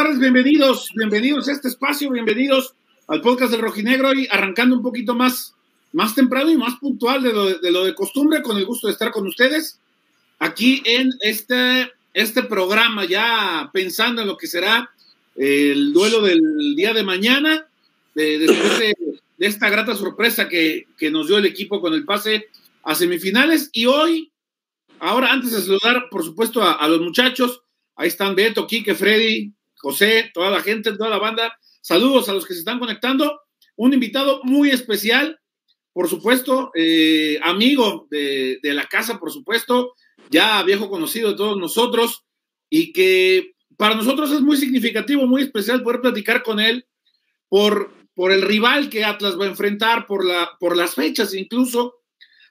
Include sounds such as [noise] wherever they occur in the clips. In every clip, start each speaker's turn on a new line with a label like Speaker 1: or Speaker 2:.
Speaker 1: Saludarles. Bienvenidos, bienvenidos a este espacio, bienvenidos al podcast del Rojinegro y arrancando un poquito más, más temprano y más puntual de lo de, lo de costumbre, con el gusto de estar con ustedes aquí en este, este programa, ya pensando en lo que será el duelo del día de mañana, después de, esta grata sorpresa que, que nos dio el equipo con el pase a semifinales. Y hoy, ahora antes de saludar, por supuesto, a, a los muchachos, Ahí están Beto, Quique, Freddy, José, toda la gente, toda la banda. Saludos a los que se están conectando. Un invitado muy especial, por supuesto, eh, amigo de, la casa, por supuesto, ya viejo conocido de todos nosotros y que para nosotros es muy significativo, muy especial poder platicar con él por, por el rival que Atlas va a enfrentar, por, la, por las fechas incluso,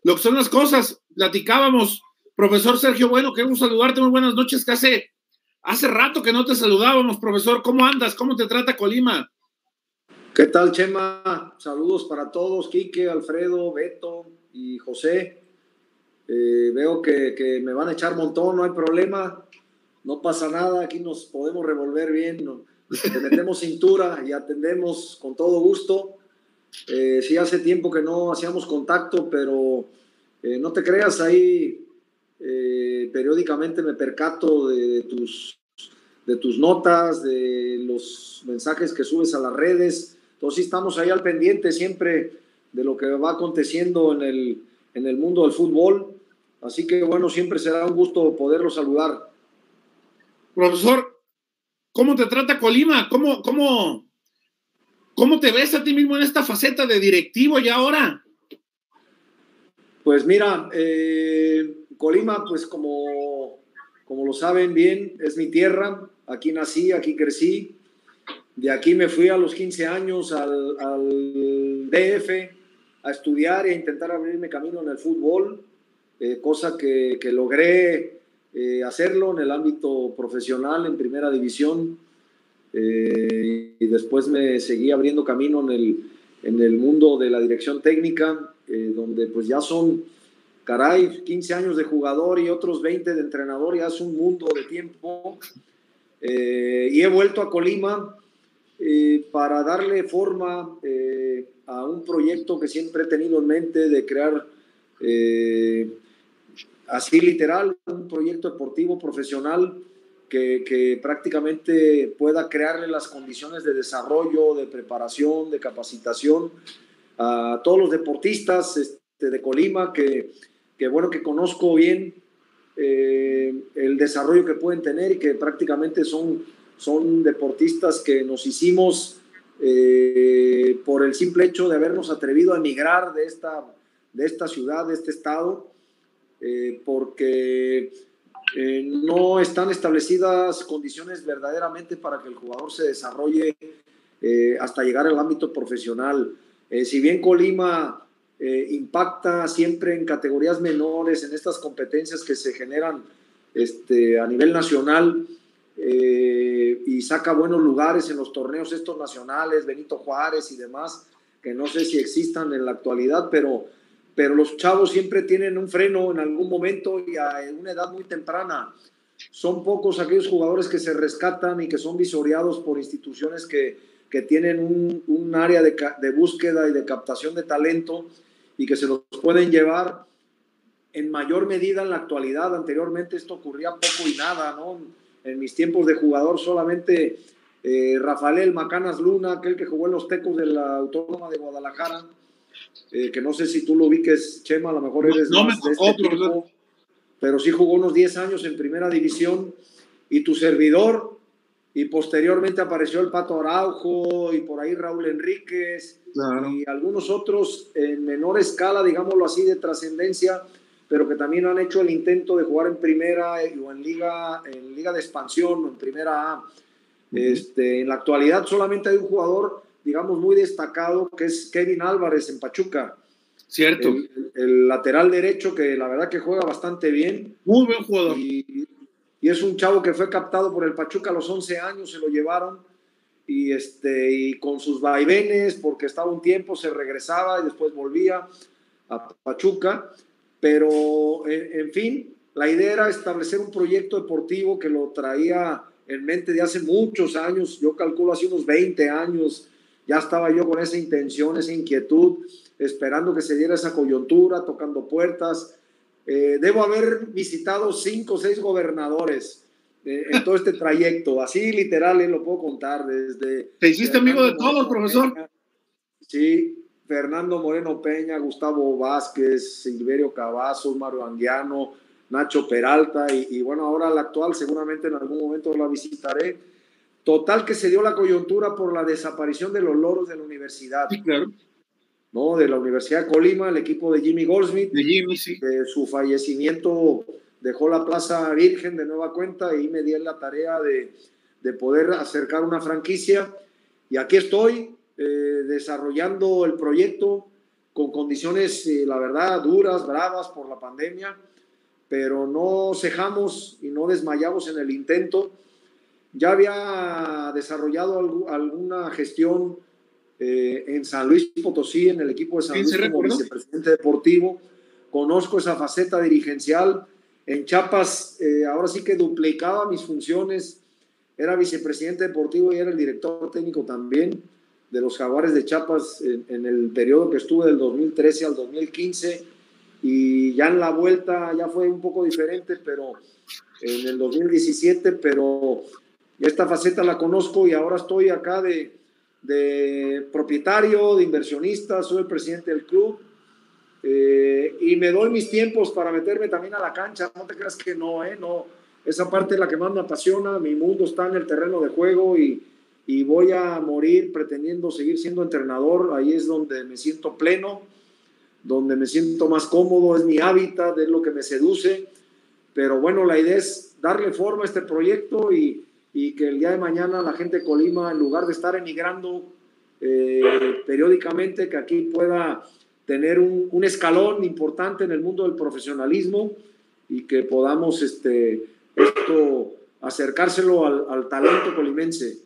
Speaker 1: lo que son las cosas. Platicábamos, profesor Sergio Bueno, queremos saludarte, muy buenas noches, ¿qué hace? Hace rato que no te saludábamos, profesor. ¿Cómo andas? ¿Cómo te trata Colima?
Speaker 2: ¿Qué tal, Chema? Saludos para todos, Quique, Alfredo, Beto y José. Eh, veo que, me van a echar montón, no hay problema, no pasa nada, aquí nos podemos revolver bien, ¿no? metemos [laughs] cintura y atendemos con todo gusto. Eh, sí, hace tiempo que no hacíamos contacto, pero eh, no te creas, ahí eh, periódicamente me percato de, tus, de tus notas, de los mensajes que subes a las redes. Entonces estamos ahí al pendiente siempre de lo que va aconteciendo en el, en el mundo del fútbol. Así que bueno, siempre será un gusto poderlo saludar.
Speaker 1: Profesor, ¿cómo te trata Colima? ¿Cómo, cómo, cómo te ves a ti mismo en esta faceta de directivo y ahora?
Speaker 2: Pues mira, eh, Colima, pues como, como lo saben bien, es mi tierra. Aquí nací, aquí crecí. De aquí me fui a los 15 años al, DF a estudiar e intentar abrirme camino en el fútbol, eh, cosa que, logré eh, hacerlo en el ámbito profesional, en primera división. Eh, y después me seguí abriendo camino en el, en el mundo de la dirección técnica, donde pues ya son caray, 15 años de jugador y otros 20 de entrenador, ya es un mundo de tiempo. Eh, y he vuelto a Colima eh, para darle forma eh, a un proyecto que siempre he tenido en mente de crear, así literal, un proyecto deportivo profesional que, que, prácticamente pueda crearle las condiciones de desarrollo, de preparación, de capacitación a todos los deportistas este, de Colima que que bueno que conozco bien eh, el desarrollo que pueden tener y que prácticamente son, son deportistas que nos hicimos eh, por el simple hecho de habernos atrevido a emigrar de esta, de esta ciudad, de este estado, eh, porque no están establecidas condiciones verdaderamente para que el jugador se desarrolle hasta llegar al ámbito profesional. si bien Colima eh, impacta siempre en categorías menores, en estas competencias que se generan este, a nivel nacional eh, y saca buenos lugares en los torneos estos nacionales, Benito Juárez y demás, que no sé si existan en la actualidad, pero, pero los chavos siempre tienen un freno en algún momento y a una edad muy temprana. Son pocos aquellos jugadores que se rescatan y que son visoreados por instituciones que, que tienen un, un área de, de, búsqueda y de captación de talento y que se los pueden llevar en mayor medida en la actualidad. Anteriormente esto ocurría poco y nada, ¿no? En mis tiempos de jugador solamente eh, Rafael Macanas Luna, aquel que jugó en los Tecos de la Autónoma de Guadalajara, eh, que no sé si tú lo ubiques, Chema, a lo mejor eres
Speaker 1: no, más de este
Speaker 2: pero sí jugó unos 10 años en primera división y tu servidor y posteriormente apareció el Pato Araujo y por ahí Raúl Enríquez y algunos otros en menor escala, digámoslo así, de trascendencia, pero que también han hecho el intento de jugar en primera o en liga, en liga de expansión o en primera A. Este, en la actualidad solamente hay un jugador, digamos, muy destacado, que es Kevin Álvarez en Pachuca.
Speaker 1: Cierto.
Speaker 2: El, lateral derecho, que la verdad que juega bastante bien.
Speaker 1: Muy buen jugador.
Speaker 2: Y, y es un chavo que fue captado por el Pachuca a los 11 años, se lo llevaron y, este, y con sus vaivenes, porque estaba un tiempo, se regresaba y después volvía a Pachuca, pero en, fin, la idea era establecer un proyecto deportivo que lo traía en mente de hace muchos años, yo calculo hace unos 20 años, ya estaba yo con esa intención, esa inquietud, esperando que se diera esa coyuntura, tocando puertas. Eh, debo haber visitado cinco o seis gobernadores eh, en todo este trayecto, así literal, eh, lo puedo contar desde...
Speaker 1: ¿Te hiciste amigo de todos, profesor?
Speaker 2: Sí, Fernando Moreno Peña, Gustavo Vázquez, Silverio Cavazos, Mario Anguiano, Nacho Peralta y, bueno, ahora la actual seguramente en algún momento la visitaré. Total que se dio la coyuntura por la desaparición de los loros de la universidad.
Speaker 1: Sí, claro.
Speaker 2: ¿No? De la Universidad de Colima, el equipo de Jimmy Goldsmith.
Speaker 1: De Jimmy, sí.
Speaker 2: De su fallecimiento dejó la Plaza Virgen de nueva cuenta y me di la tarea de, de poder acercar una franquicia. Y aquí estoy eh, desarrollando el proyecto con condiciones, eh, la verdad, duras, bravas por la pandemia pero no cejamos y no desmayamos en el intento. Ya había desarrollado alguna gestión eh, en San Luis Potosí, en el equipo de San Luis como vicepresidente deportivo. Conozco esa faceta dirigencial. En Chiapas, eh, ahora sí que duplicaba mis funciones. Era vicepresidente deportivo y era el director técnico también de los Jaguares de Chiapas en, en el periodo que estuve del 2013 al 2015 y ya en la vuelta ya fue un poco diferente, pero en el 2017, pero esta faceta la conozco y ahora estoy acá de, de propietario, de inversionista, soy el presidente del club eh, y me doy mis tiempos para meterme también a la cancha, no te creas que no, ¿eh? No, esa parte es la que más me apasiona, mi mundo está en el terreno de juego y, y voy a morir pretendiendo seguir siendo entrenador, ahí es donde me siento pleno donde me siento más cómodo, es mi hábitat, es lo que me seduce. Pero bueno, la idea es darle forma a este proyecto y, y que el día de mañana la gente de Colima, en lugar de estar emigrando eh, periódicamente, que aquí pueda tener un, escalón importante en el mundo del profesionalismo y que podamos este, esto acercárselo al, al talento colimense.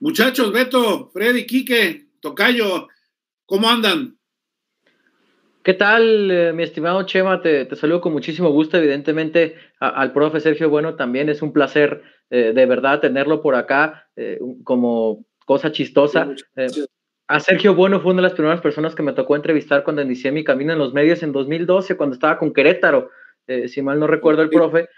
Speaker 1: Muchachos, Beto, Freddy, Quique, Tocayo, ¿cómo andan?
Speaker 3: ¿Qué tal, eh, mi estimado Chema? Te, te, saludo con muchísimo gusto. Evidentemente, al profe Sergio Bueno también es un placer eh, de verdad tenerlo por acá eh, como cosa chistosa. a Sergio Bueno fue una de las primeras personas que me tocó entrevistar cuando inicié mi camino en los medios en 2012, cuando estaba con Querétaro, si mal no recuerdo el profe.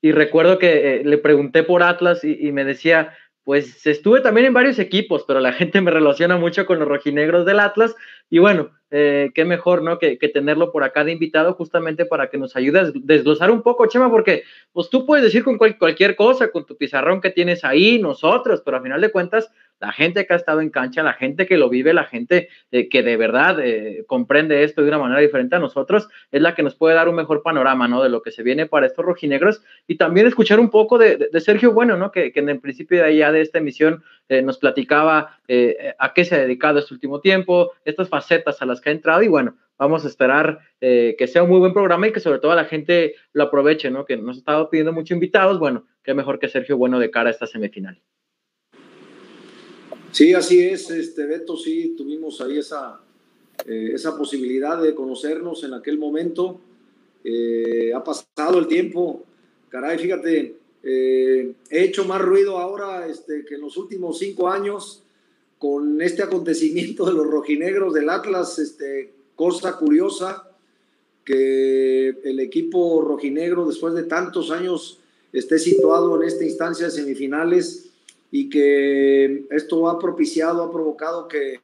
Speaker 3: Y recuerdo que le pregunté por Atlas y, y me decía, pues estuve también en varios equipos, pero la [laughs] gente me relaciona mucho con los rojinegros del Atlas. Y bueno, eh, qué mejor, ¿no? Que, tenerlo por acá de invitado justamente para que nos ayude a desglosar un poco, Chema, porque pues tú puedes decir con cualquier cosa, con tu pizarrón que tienes ahí, nosotros, pero a final de cuentas, la gente que ha estado en cancha, la gente que lo vive, la gente eh, que de verdad eh, comprende esto de una manera diferente a nosotros, es la que nos puede dar un mejor panorama, ¿no? De lo que se viene para estos rojinegros y también escuchar un poco de, Sergio Bueno, ¿no? Que, en el principio de allá de esta emisión eh, nos platicaba a qué se ha dedicado este último tiempo, estas facetas a las que ha entrado y bueno, vamos a esperar que sea un muy buen programa y que sobre todo la gente lo aproveche, ¿no? Que nos ha estado pidiendo muchos invitados, bueno, qué mejor que Sergio Bueno de cara a esta semifinal.
Speaker 2: Sí, así es, este Beto, sí, tuvimos ahí esa, eh, esa posibilidad de conocernos en aquel momento. Eh, ha pasado el tiempo, caray, fíjate, eh, he hecho más ruido ahora este, que en los últimos cinco años con este acontecimiento de los rojinegros del Atlas, este, cosa curiosa que el equipo rojinegro después de tantos años esté situado en esta instancia de semifinales y que esto ha propiciado, ha provocado que,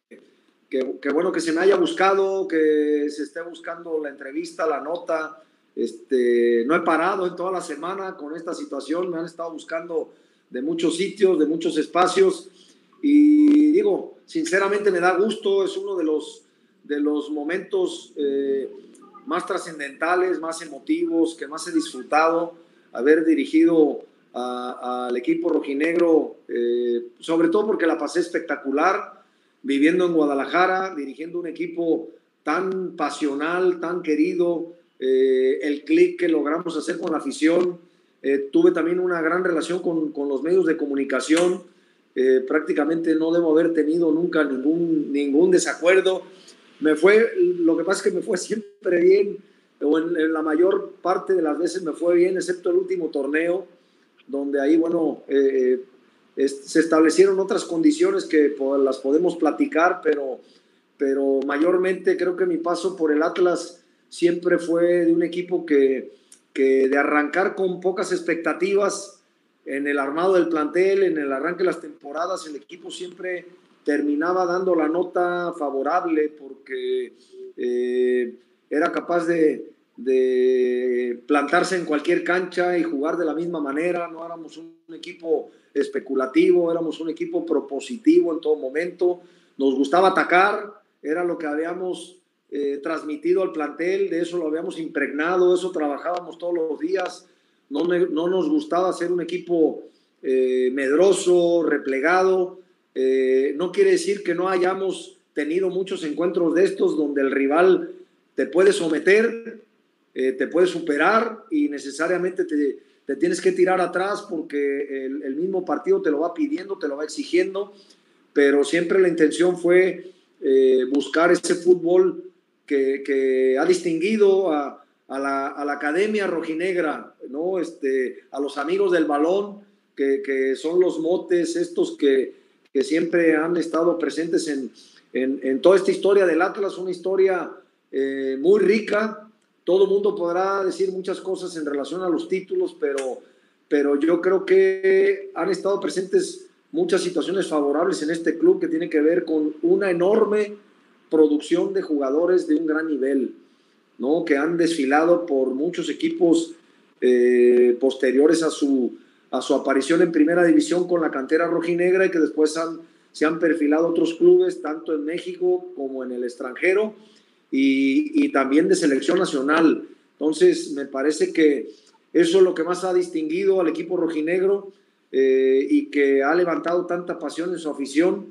Speaker 2: que, que, bueno, que se me haya buscado, que se esté buscando la entrevista, la nota. Este, no he parado en toda la semana con esta situación, me han estado buscando de muchos sitios, de muchos espacios y digo, sinceramente me da gusto, es uno de los, de los momentos eh, más trascendentales, más emotivos, que más he disfrutado, haber dirigido al equipo rojinegro, eh, sobre todo porque la pasé espectacular, viviendo en Guadalajara, dirigiendo un equipo tan pasional, tan querido, eh, el clic que logramos hacer con la afición. Eh, tuve también una gran relación con, con los medios de comunicación. Eh, prácticamente no debo haber tenido nunca ningún, ningún desacuerdo. Me fue, lo que pasa es que me fue siempre bien, o en, en la mayor parte de las veces me fue bien, excepto el último torneo, donde ahí, bueno, eh, se establecieron otras condiciones que las podemos platicar, pero, pero mayormente creo que mi paso por el Atlas siempre fue de un equipo que, que de arrancar con pocas expectativas en el armado del plantel, en el arranque de las temporadas, el equipo siempre terminaba dando la nota favorable porque eh, era capaz de, de, plantarse en cualquier cancha y jugar de la misma manera. No éramos un equipo especulativo, éramos un equipo propositivo en todo momento. Nos gustaba atacar, era lo que habíamos eh, transmitido al plantel, de eso lo habíamos impregnado, eso trabajábamos todos los días. No, no nos gustaba ser un equipo eh, medroso, replegado. Eh, no quiere decir que no hayamos tenido muchos encuentros de estos donde el rival te puede someter, te puede superar y necesariamente te, te tienes que tirar atrás porque el, mismo partido te lo va pidiendo, te lo va exigiendo, pero siempre la intención fue eh, buscar ese fútbol que, ha distinguido a, la, academia rojinegra, ¿no? este, a los amigos del balón, que, son los motes estos que, siempre han estado presentes en, toda esta historia del Atlas, una historia eh, muy rica, todo mundo podrá decir muchas cosas en relación a los títulos, pero, pero yo creo que han estado presentes muchas situaciones favorables en este club que tiene que ver con una enorme producción de jugadores de un gran nivel, ¿no? que han desfilado por muchos equipos eh, posteriores a su, a su aparición en primera división con la cantera rojinegra y que después han, se han perfilado otros clubes, tanto en México como en el extranjero y, también de selección nacional. Entonces, me parece que eso es lo que más ha distinguido al equipo rojinegro eh, y que ha levantado tanta pasión en su afición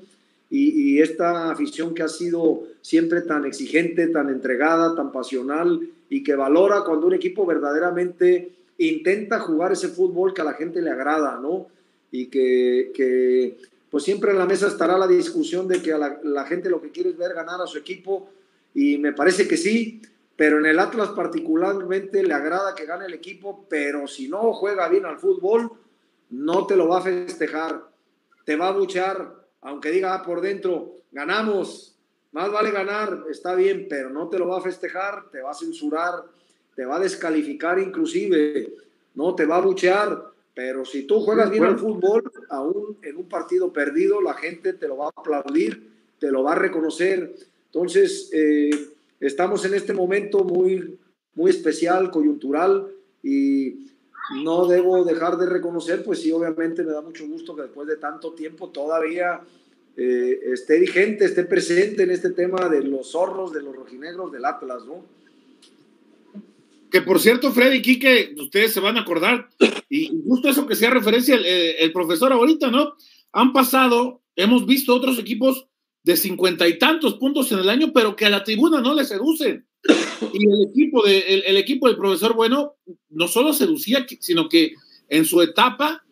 Speaker 2: y, esta afición que ha sido siempre tan exigente, tan entregada, tan pasional y que valora cuando un equipo verdaderamente intenta jugar ese fútbol que a la gente le agrada, ¿no? Y que, pues siempre en la mesa estará la discusión de que a la gente lo que quiere es ver ganar a su equipo y me parece que sí, pero en el Atlas particularmente le agrada que gane el equipo, pero si no juega bien al fútbol, no te lo va a festejar, te va a buchar, aunque diga ah, por dentro, ganamos, más vale ganar, está bien, pero no te lo va a festejar, te va a censurar, te va a descalificar inclusive, no te va a buchear, pero si tú juegas bien al fútbol, aún en un partido perdido, la gente te lo va a aplaudir, te lo va a reconocer entonces, eh, estamos en este momento muy, muy especial, coyuntural, y no debo dejar de reconocer, pues sí, obviamente me da mucho gusto que después de tanto tiempo todavía eh, esté vigente, esté presente en este tema de los zorros, de los rojinegros, del Atlas, ¿no?
Speaker 1: Que por cierto, Freddy Quique, ustedes se van a acordar, y justo eso que sea referencia el, el profesor ahorita, ¿no? Han pasado, hemos visto otros equipos de cincuenta y tantos puntos en el año, pero que a la tribuna no le seducen. Y el equipo, de, el, equipo del profesor Bueno no solo seducía, sino que en su etapa,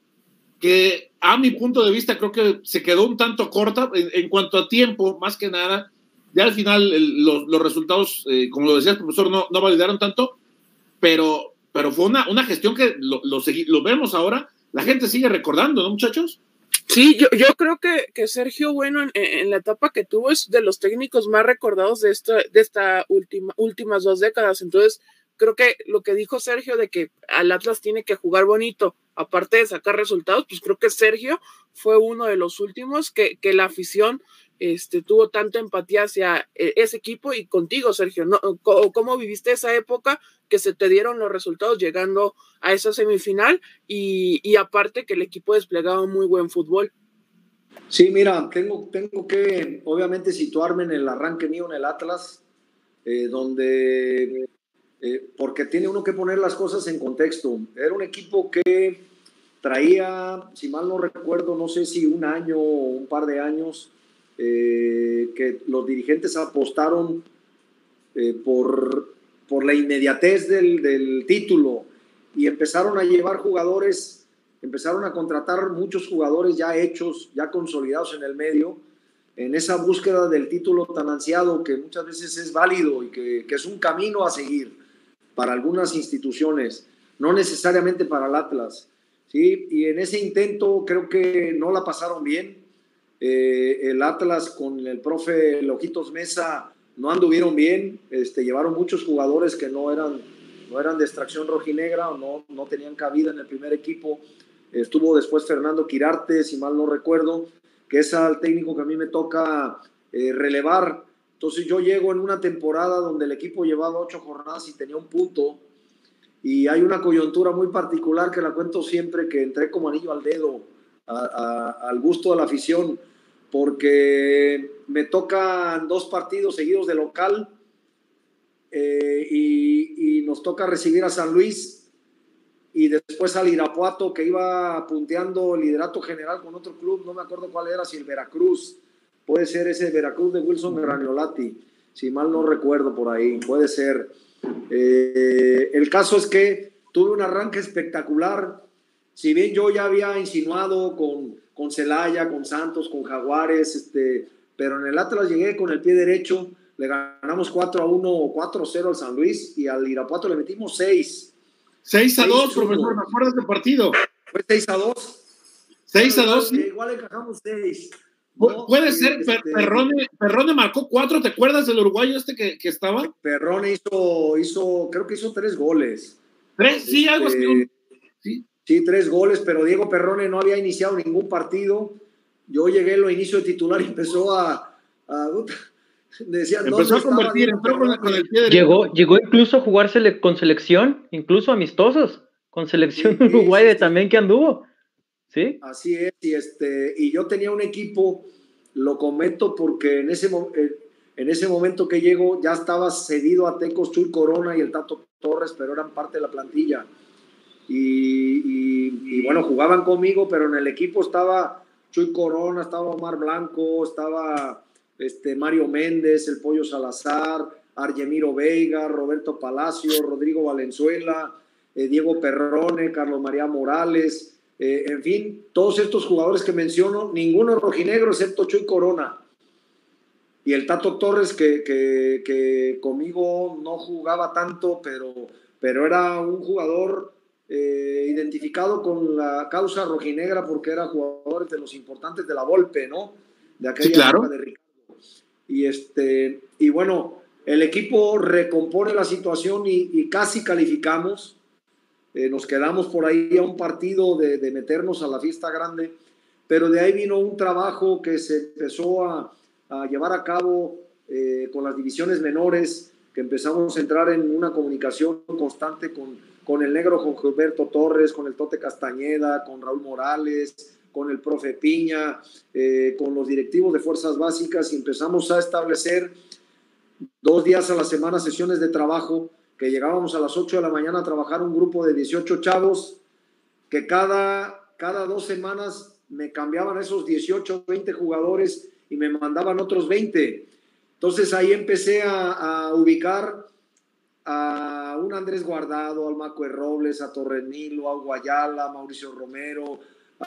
Speaker 1: que a mi punto de vista creo que se quedó un tanto corta en, cuanto a tiempo, más que nada. Ya al final los, los, resultados, eh, como lo decía el profesor, no, no validaron tanto, pero, pero fue una, una gestión que lo, lo, lo vemos ahora, la gente sigue recordando, ¿no, muchachos?
Speaker 4: Sí, yo, yo creo que, que Sergio Bueno en, la etapa que tuvo es de los técnicos más recordados de esta, de esta última, últimas dos décadas. Entonces, creo que lo que dijo Sergio de que al Atlas tiene que jugar bonito, aparte de sacar resultados, pues creo que Sergio fue uno de los últimos que, que la afición este, tuvo tanta empatía hacia eh, ese equipo y contigo, Sergio. ¿no? ¿Cómo viviste esa época que se te dieron los resultados llegando a esa semifinal y, aparte que el equipo desplegaba muy buen fútbol?
Speaker 2: Sí, mira, tengo, tengo que obviamente situarme en el arranque mío en el Atlas, eh, donde, eh, porque tiene uno que poner las cosas en contexto. Era un equipo que traía, si mal no recuerdo, no sé si un año o un par de años, eh, que los dirigentes apostaron eh, por, por la inmediatez del, del, título y empezaron a llevar jugadores, empezaron a contratar muchos jugadores ya hechos, ya consolidados en el medio, en esa búsqueda del título tan ansiado que muchas veces es válido y que, que es un camino a seguir para algunas instituciones, no necesariamente para el Atlas. ¿sí? Y en ese intento creo que no la pasaron bien. Eh, el Atlas con el profe Lojitos Mesa no anduvieron bien, este, llevaron muchos jugadores que no eran, no eran de extracción rojinegra o no, no tenían cabida en el primer equipo. Estuvo después Fernando Quirarte, si mal no recuerdo, que es el técnico que a mí me toca eh, relevar. Entonces yo llego en una temporada donde el equipo llevaba ocho jornadas y tenía un punto. Y hay una coyuntura muy particular que la cuento siempre, que entré como anillo al dedo, al gusto de la afición, porque me tocan dos partidos seguidos de local eh, y, y nos toca recibir a San Luis y después al Irapuato que iba punteando liderato general con otro club, no me acuerdo cuál era, si el Veracruz, puede ser ese Veracruz de Wilson Graniolati, si mal no recuerdo por ahí, puede ser. Eh, el caso es que tuve un arranque espectacular, si bien yo ya había insinuado con, con Celaya, con Santos, con Jaguares, este, pero en el Atlas llegué con el pie derecho, le ganamos 4 a 1 o 4 a 0 al San Luis y al Irapuato le metimos 6
Speaker 1: 6 a 2, profesor, ¿me acuerdas del partido?
Speaker 2: Fue 6 a 2.
Speaker 1: 6 a 2.
Speaker 2: Igual encajamos 6.
Speaker 1: Puede ser, este... Perrone, Perrone, marcó 4, ¿te acuerdas del uruguayo este que, que, estaba?
Speaker 2: Perrone hizo, hizo, creo que hizo 3 goles.
Speaker 1: ¿Tres? Sí, algo así.
Speaker 2: Sí. 3 goles, pero Diego Perrone no había iniciado ningún partido. Yo llegué, lo inicio de titular y empezó a, a
Speaker 1: Decía, Empezó a convertir, entró con, con, el pie
Speaker 3: llegó, llegó incluso a jugársele con selección, incluso amistosos, con selección sí, Uruguay sí, también que anduvo. ¿Sí?
Speaker 2: Así es, y, este, y yo tenía un equipo, lo comento porque en ese, en ese momento que llego ya estaba cedido a Tecos Chuy Corona y el Tato Torres, pero eran parte de la plantilla. Y, bueno, jugaban conmigo, pero en el equipo estaba Chuy Corona, estaba Omar Blanco, estaba este, Mario Méndez, el Pollo Salazar, Argemiro Veiga, Roberto Palacio, Rodrigo Valenzuela, eh, Diego Perrone, Carlos María Morales, eh, en fin, todos estos jugadores que menciono, ninguno rojinegro excepto Chuy Corona. Y el Tato Torres, que, que, que conmigo no jugaba tanto, pero, pero era un jugador eh, identificado con la causa rojinegra porque era jugador de los importantes de la Volpe, ¿no? De aquella
Speaker 1: sí, claro.
Speaker 2: de Ricardo. Y, este, y bueno, el equipo recompone la situación y, y casi calificamos. Eh, nos quedamos por ahí a un partido de, de, meternos a la fiesta grande, pero de ahí vino un trabajo que se empezó a, a llevar a cabo eh, con las divisiones menores, que empezamos a entrar en una comunicación constante con, con el negro, con Gilberto Torres, con el Tote Castañeda, con Raúl Morales, con el profe Piña, eh, con los directivos de fuerzas básicas y empezamos a establecer dos días a la semana sesiones de trabajo, que llegábamos a las 8 de la mañana a trabajar un grupo de 18 chavos, que cada, cada dos semanas me cambiaban esos 18, 20 jugadores y me mandaban otros 20. Entonces ahí empecé a, a ubicar a un Andrés Guardado, al Macue Robles, a Torrenilo, a Guayala, a Mauricio Romero,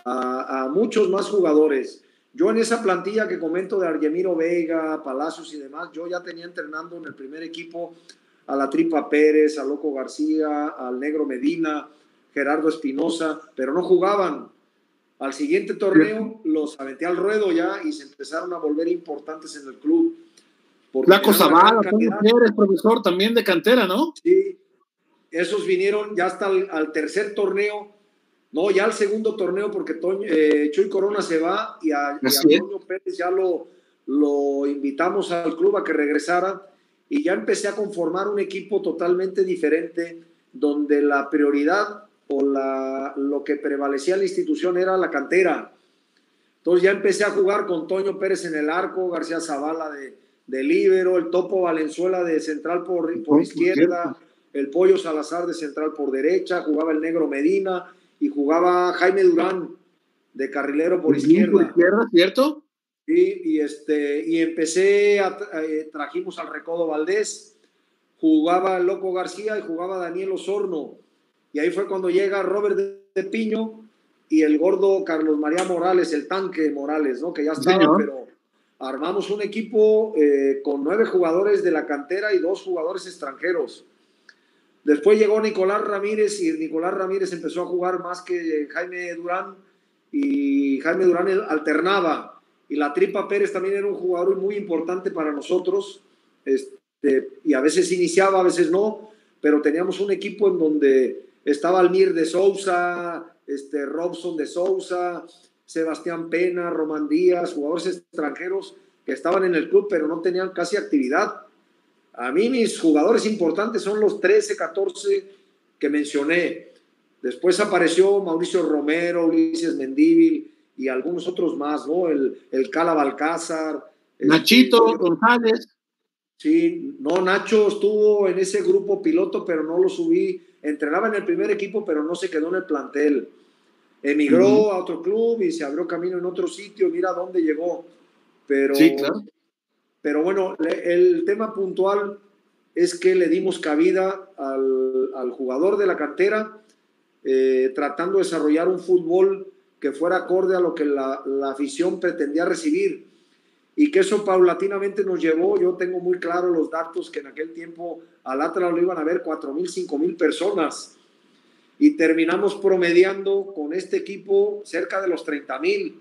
Speaker 2: a, a, muchos más jugadores. Yo en esa plantilla que comento de Argemiro Vega, Palacios y demás, yo ya tenía entrenando en el primer equipo a la Tripa Pérez, a Loco García, al Negro Medina, Gerardo Espinosa, pero no jugaban. Al siguiente torneo los aventé al ruedo ya y se empezaron a volver importantes en el club.
Speaker 1: Flaco Zavala, Pérez, profesor también de cantera, ¿no?
Speaker 2: Sí, esos vinieron ya hasta el, al tercer torneo no, ya al segundo torneo, porque Toño, eh, Chuy Corona se va y a, y a Toño Pérez ya lo, lo invitamos al club a que regresara y ya empecé a conformar un equipo totalmente diferente, donde la prioridad o la, lo que prevalecía en la institución era la cantera. Entonces ya empecé a jugar con Toño Pérez en el arco, García Zavala de, de líbero, el Topo Valenzuela de central por, por izquierda, el Pollo Salazar de central por derecha, jugaba el Negro Medina, y jugaba Jaime Durán de carrilero por izquierda.
Speaker 1: Por izquierda, ¿cierto?
Speaker 2: Y, y, este, y empecé, a, eh, trajimos al Recodo Valdés, jugaba el Loco García y jugaba Daniel Osorno. Y ahí fue cuando llega Robert de, Piño y el gordo Carlos María Morales, el tanque Morales, ¿no? Que ya estaba, pero armamos un equipo eh, con nueve jugadores de la cantera y dos jugadores extranjeros. Después llegó Nicolás Ramírez y Nicolás Ramírez empezó a jugar más que Jaime Durán y Jaime Durán alternaba. Y la Tripa Pérez también era un jugador muy importante para nosotros. Este, y a veces iniciaba, a veces no, pero teníamos un equipo en donde estaba Almir de Sousa, este, Robson de Sousa, Sebastián Pena, Román Díaz, jugadores extranjeros que estaban en el club, pero no tenían casi actividad. A mí mis jugadores importantes son los 13, 14 que mencioné. Después apareció Mauricio Romero, Ulises Mendíbil y algunos otros más, ¿no? El, el Cala Balcázar.
Speaker 1: Nachito González.
Speaker 2: Sí, no, Nacho estuvo en ese grupo piloto, pero no lo subí. Entrenaba en el primer equipo, pero no se quedó en el plantel. Emigró a otro club y se abrió camino en otro sitio. Mira dónde llegó. Pero,
Speaker 1: sí, claro.
Speaker 2: Pero bueno, el tema puntual es que le dimos cabida al, al jugador de la cantera, eh, tratando de desarrollar un fútbol que fuera acorde a lo que la, la afición pretendía recibir y que eso paulatinamente nos llevó, yo tengo muy claro los datos que en aquel tiempo al Atlas lo iban a ver 4.000, 5.000 personas y terminamos promediando con este equipo cerca de los 30.000.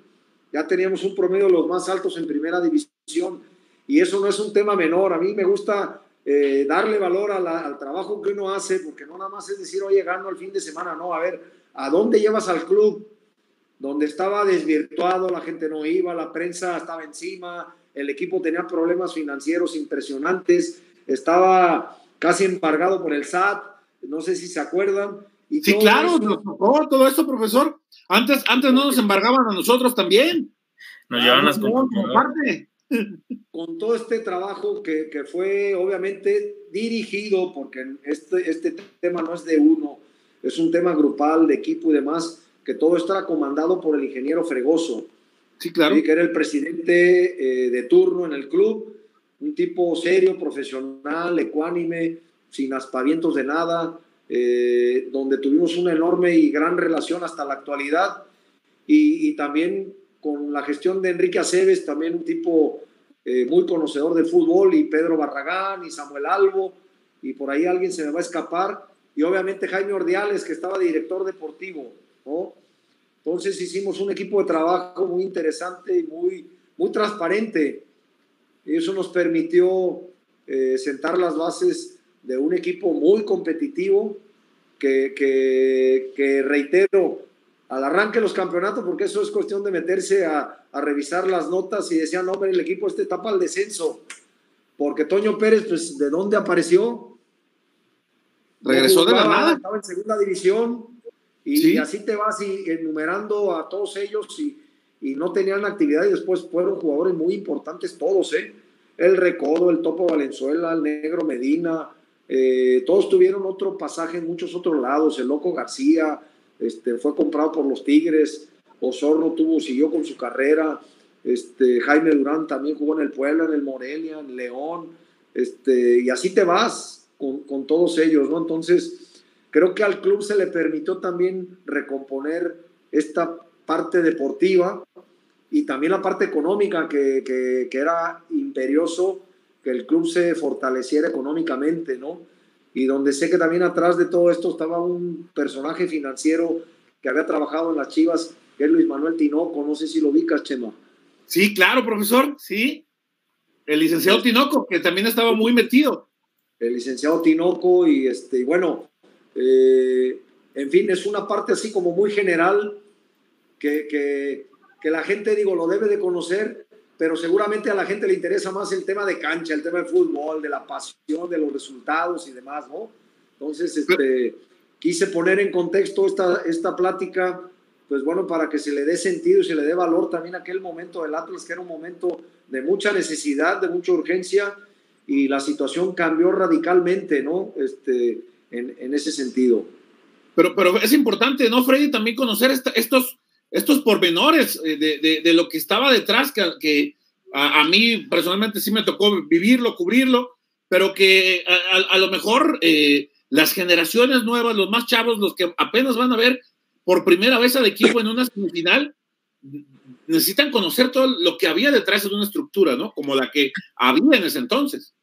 Speaker 2: Ya teníamos un promedio de los más altos en primera división y eso no es un tema menor. A mí me gusta eh, darle valor al trabajo que uno hace porque no nada más es decir, oye, gano el fin de semana, no, a ver, ¿a dónde llevas al club? donde estaba desvirtuado, la gente no iba, la prensa estaba encima, el equipo tenía problemas financieros impresionantes, estaba casi embargado por el SAT, no sé si se acuerdan.
Speaker 1: Y sí, claro, nos tocó todo eso, profesor. Antes, antes no nos embargaban a nosotros también.
Speaker 5: Nos llevaban las
Speaker 2: parte. Con todo este trabajo que, que, fue obviamente dirigido, porque este, este tema no es de uno, es un tema grupal, de equipo y demás, que todo estaba comandado por el ingeniero Fregoso.
Speaker 1: Sí, claro.
Speaker 2: que era el presidente eh, de turno en el club, un tipo serio, profesional, ecuánime, sin aspavientos de nada, eh, donde tuvimos una enorme y gran relación hasta la actualidad. Y, también con la gestión de Enrique Aceves, también un tipo eh, muy conocedor del fútbol, y Pedro Barragán, y Samuel Albo, y por ahí alguien se me va a escapar, y obviamente Jaime Ordiales, que estaba director deportivo. Entonces hicimos un equipo de trabajo muy interesante y muy, muy transparente. Y eso nos permitió eh, sentar las bases de un equipo muy competitivo que, que, reitero, al arranque de los campeonatos, porque eso es cuestión de meterse a, a revisar las notas y decían, no, el equipo este tapa al descenso, porque Toño Pérez, pues, ¿de dónde apareció?
Speaker 1: Regresó de la nada.
Speaker 2: Estaba en segunda división, y, así te vas y, enumerando a todos ellos y, y, no tenían actividad y después fueron jugadores muy importantes todos, ¿eh? El Recodo, el Topo Valenzuela, el Negro Medina, eh, todos tuvieron otro pasaje en muchos otros lados. El Loco García este, fue comprado por los Tigres, Osorno tuvo, siguió con su carrera, este, Jaime Durán también jugó en el Puebla, en el Morelia, en León, este, y así te vas con, con todos ellos, ¿no? Entonces, Creo que al club se le permitió también recomponer esta parte deportiva y también la parte económica, que, que, era imperioso que el club se fortaleciera económicamente, ¿no? Y donde sé que también atrás de todo esto estaba un personaje financiero que había trabajado en las Chivas, que es Luis Manuel Tinoco, no sé si lo ubicas, Chema.
Speaker 1: Sí, claro, profesor, sí. El licenciado Tinoco, que también estaba muy metido.
Speaker 2: El licenciado Tinoco y este, y bueno, eh, en fin, es una parte así como muy general que, que, que, la gente, digo, lo debe de conocer, pero seguramente a la gente le interesa más el tema de cancha, el tema de fútbol, de la pasión, de los resultados y demás, ¿no? Entonces, este, quise poner en contexto esta, esta plática, pues bueno, para que se le dé sentido y se le dé valor también a aquel momento del Atlas, que era un momento de mucha necesidad, de mucha urgencia, y la situación cambió radicalmente, ¿no? Este, en, ese sentido.
Speaker 1: Pero, pero es importante, ¿no, Freddy? También conocer estos, estos pormenores eh, de, de, lo que estaba detrás, que, que a, mí personalmente sí me tocó vivirlo, cubrirlo, pero que a, lo mejor eh, las generaciones nuevas, los más chavos, los que apenas van a ver por primera vez al equipo en una semifinal, necesitan conocer todo lo que había detrás de una estructura, ¿no? Como la que había en ese entonces.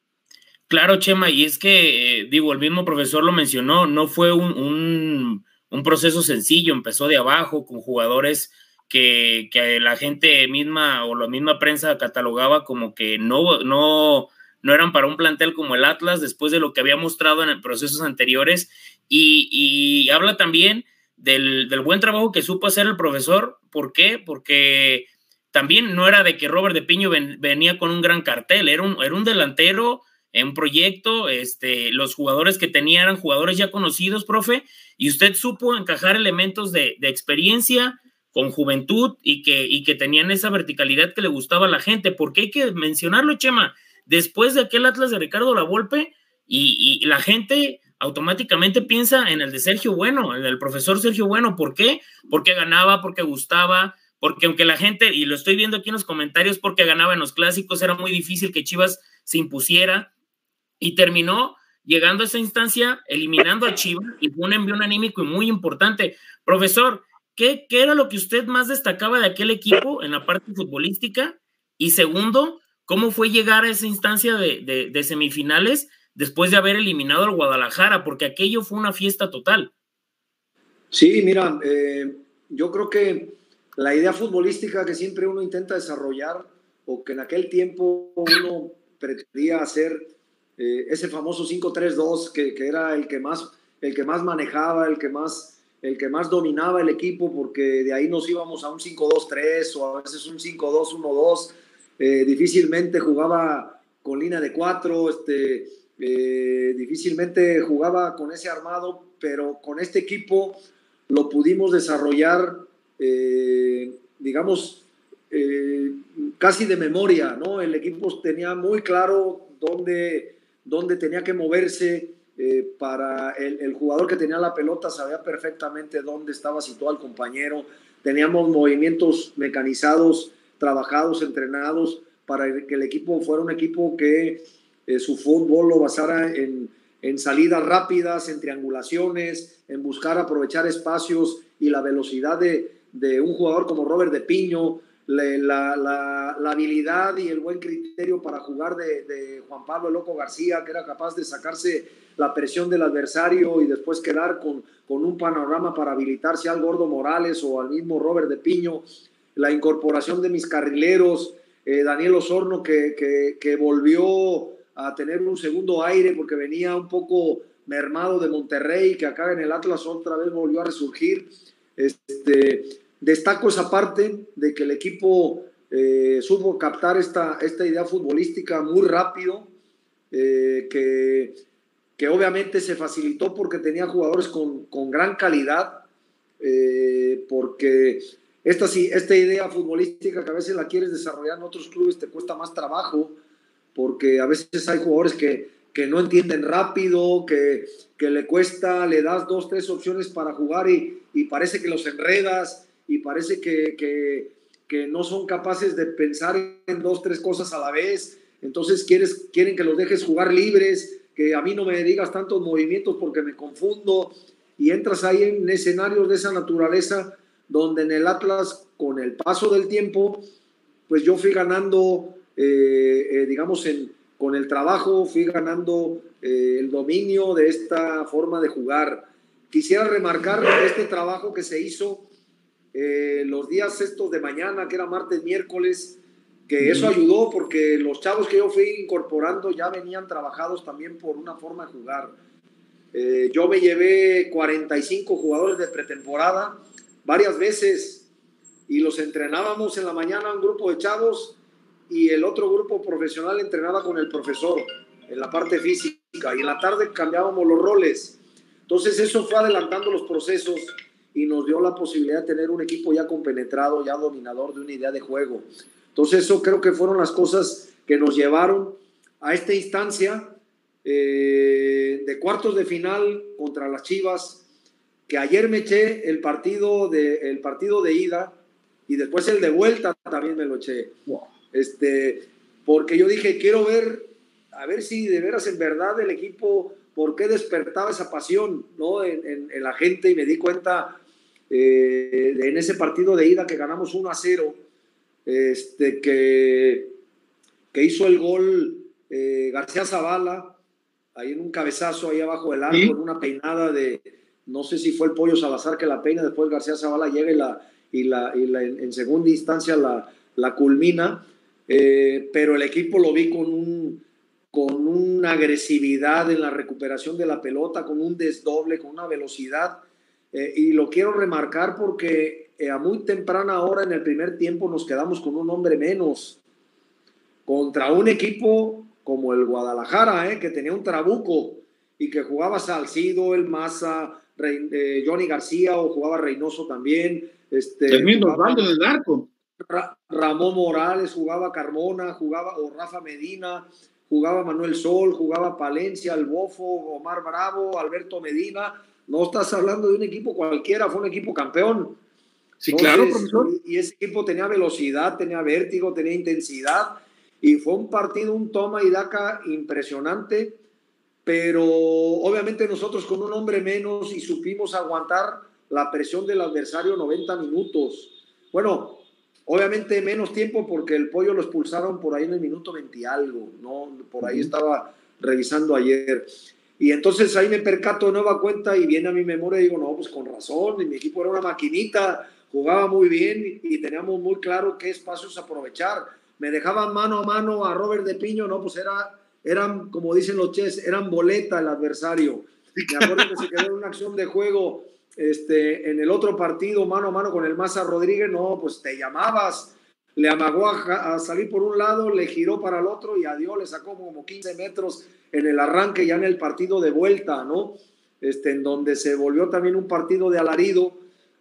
Speaker 5: Claro, Chema, y es que, eh, digo, el mismo profesor lo mencionó, no fue un, un, proceso sencillo, empezó de abajo con jugadores que, la gente misma o la misma prensa catalogaba como que no, no, no eran para un plantel como el Atlas después de lo que había mostrado en procesos anteriores y, y habla también del, del, buen trabajo que supo hacer el profesor. ¿Por qué? Porque también no era de que Robert de Piño venía con un gran cartel, era un, era un delantero en un proyecto, este, los jugadores que tenía eran jugadores ya conocidos, profe, y usted supo encajar elementos de, de experiencia con juventud y que, y que tenían esa verticalidad que le gustaba a la gente, porque hay que mencionarlo, Chema, después de aquel Atlas de Ricardo Lavolpe y, y la gente automáticamente piensa en el de Sergio Bueno, en el profesor Sergio Bueno, ¿por qué? Porque ganaba, porque gustaba, porque aunque la gente, y lo estoy viendo aquí en los comentarios, porque ganaba en los clásicos, era muy difícil que Chivas se impusiera y terminó llegando a esa instancia, eliminando a Chivas y fue un envío anímico y muy importante. Profesor, ¿qué, ¿qué, era lo que usted más destacaba de aquel equipo en la parte futbolística? Y segundo, ¿cómo fue llegar a esa instancia de, de, semifinales después de haber eliminado al Guadalajara? Porque aquello fue una fiesta total.
Speaker 2: Sí, mira, eh, yo creo que la idea futbolística que siempre uno intenta desarrollar o que en aquel tiempo uno pretendía hacer eh, ese famoso 5-3-2 que, que, era el que, más, el que más manejaba, el que más, el que más dominaba el equipo, porque de ahí nos íbamos a un 5-2-3 o a veces un 5-2-1-2. Eh, difícilmente jugaba con línea de 4, este, eh, difícilmente jugaba con ese armado, pero con este equipo lo pudimos desarrollar, digamos, casi de memoria, ¿no? El equipo tenía muy claro dónde dónde tenía que moverse. Eh, para el, jugador que tenía la pelota sabía perfectamente dónde estaba situado el compañero. Teníamos movimientos mecanizados, trabajados, entrenados para que el equipo fuera un equipo que eh, su fútbol lo basara en, en salidas rápidas, en triangulaciones, en buscar aprovechar espacios y la velocidad de, de un jugador como Robert de Piño, la, habilidad y el buen criterio para jugar de, de, Juan Pablo Loco García, que era capaz de sacarse la presión del adversario y después quedar con, con un panorama para habilitarse al Gordo Morales o al mismo Robert de Piño, la incorporación de mis carrileros, eh, Daniel Osorno que, que, que volvió a tener un segundo aire porque venía un poco mermado de Monterrey, que acá en el Atlas otra vez volvió a resurgir. Este, Destaco esa parte de que el equipo eh, supo captar esta, esta idea futbolística muy rápido, eh, que, que, obviamente se facilitó porque tenía jugadores con, con gran calidad, eh, porque esta, esta idea futbolística que a veces la quieres desarrollar en otros clubes te cuesta más trabajo, porque a veces hay jugadores que, que no entienden rápido, que, que, le cuesta, le das dos, tres opciones para jugar y, y parece que los enredas y parece que, que, no son capaces de pensar en dos, tres cosas a la vez. Entonces quieres, quieren que los dejes jugar libres, que a mí no me digas tantos movimientos porque me confundo. Y entras ahí en escenarios de esa naturaleza donde en el Atlas, con el paso del tiempo, pues yo fui ganando, eh, eh, digamos, en, con el trabajo, fui ganando eh, el dominio de esta forma de jugar. Quisiera remarcar este trabajo que se hizo eh, los días estos de mañana, que era martes, miércoles, que eso ayudó porque los chavos que yo fui incorporando ya venían trabajados también por una forma de jugar. Eh, yo me llevé 45 jugadores de pretemporada varias veces y los entrenábamos en la mañana un grupo de chavos y el otro grupo profesional entrenaba con el profesor en la parte física y en la tarde cambiábamos los roles. Entonces eso fue adelantando los procesos y nos dio la posibilidad de tener un equipo ya compenetrado, ya dominador de una idea de juego. Entonces eso creo que fueron las cosas que nos llevaron a esta instancia eh, de cuartos de final contra las Chivas, que ayer me eché el partido de, el partido de ida y después el de vuelta también me lo eché. Este, porque yo dije, quiero ver, a ver si de veras en verdad el equipo por qué despertaba esa pasión ¿no? en, en, la gente y me di cuenta eh, en ese partido de ida que ganamos 1 a 0, este, que, que hizo el gol eh, García Zavala ahí en un cabezazo, ahí abajo del arco, en una peinada de, no sé si fue el Pollo Salazar que la peina, después García Zavala llega y, la, y, la, y la, en segunda instancia la, la culmina, eh, pero el equipo lo vi con, un, con una agresividad en la recuperación de la pelota, con un desdoble, con una velocidad, eh, y lo quiero remarcar porque eh, a muy temprana hora en el primer tiempo nos quedamos con un hombre menos contra un equipo como el Guadalajara, que tenía un trabuco y que jugaba Salcido, el Maza, Johnny García o jugaba Reynoso también. Este,
Speaker 1: el mismo Osvaldo del arco.
Speaker 2: Ramón Morales, jugaba Carmona, jugaba o Rafa Medina, jugaba Manuel Sol, jugaba Palencia, el Bofo, Omar Bravo, Alberto Medina. No estás hablando de un equipo cualquiera, fue un equipo campeón.
Speaker 1: Sí, claro, profesor.
Speaker 2: Y ese equipo tenía velocidad, tenía vértigo, tenía intensidad. Y fue un partido, un toma y daca impresionante. Pero obviamente nosotros con un hombre menos y supimos aguantar la presión del adversario 90 minutos. Bueno, Obviamente menos tiempo porque el pollo lo expulsaron por ahí en el minuto 20 algo, ¿no? Por ahí estaba revisando ayer. Y entonces ahí me percato de nueva cuenta y viene a mi memoria y digo, no, pues con razón, y mi equipo era una maquinita, jugaba muy bien y teníamos muy claro qué espacios aprovechar. Me dejaban mano a mano a Robert de Piño, no, pues era, eran, como dicen los chess, eran boleta el adversario. Me acuerdo que se quedó en una acción de juego este, en el otro partido, mano a mano con el Maza Rodríguez, no, pues te llamabas, le amagó a, salir por un lado, le giró para el otro y adiós, le sacó como 15 metros en el arranque, ya en el partido de vuelta, ¿no? Este, en donde se volvió también un partido de alarido,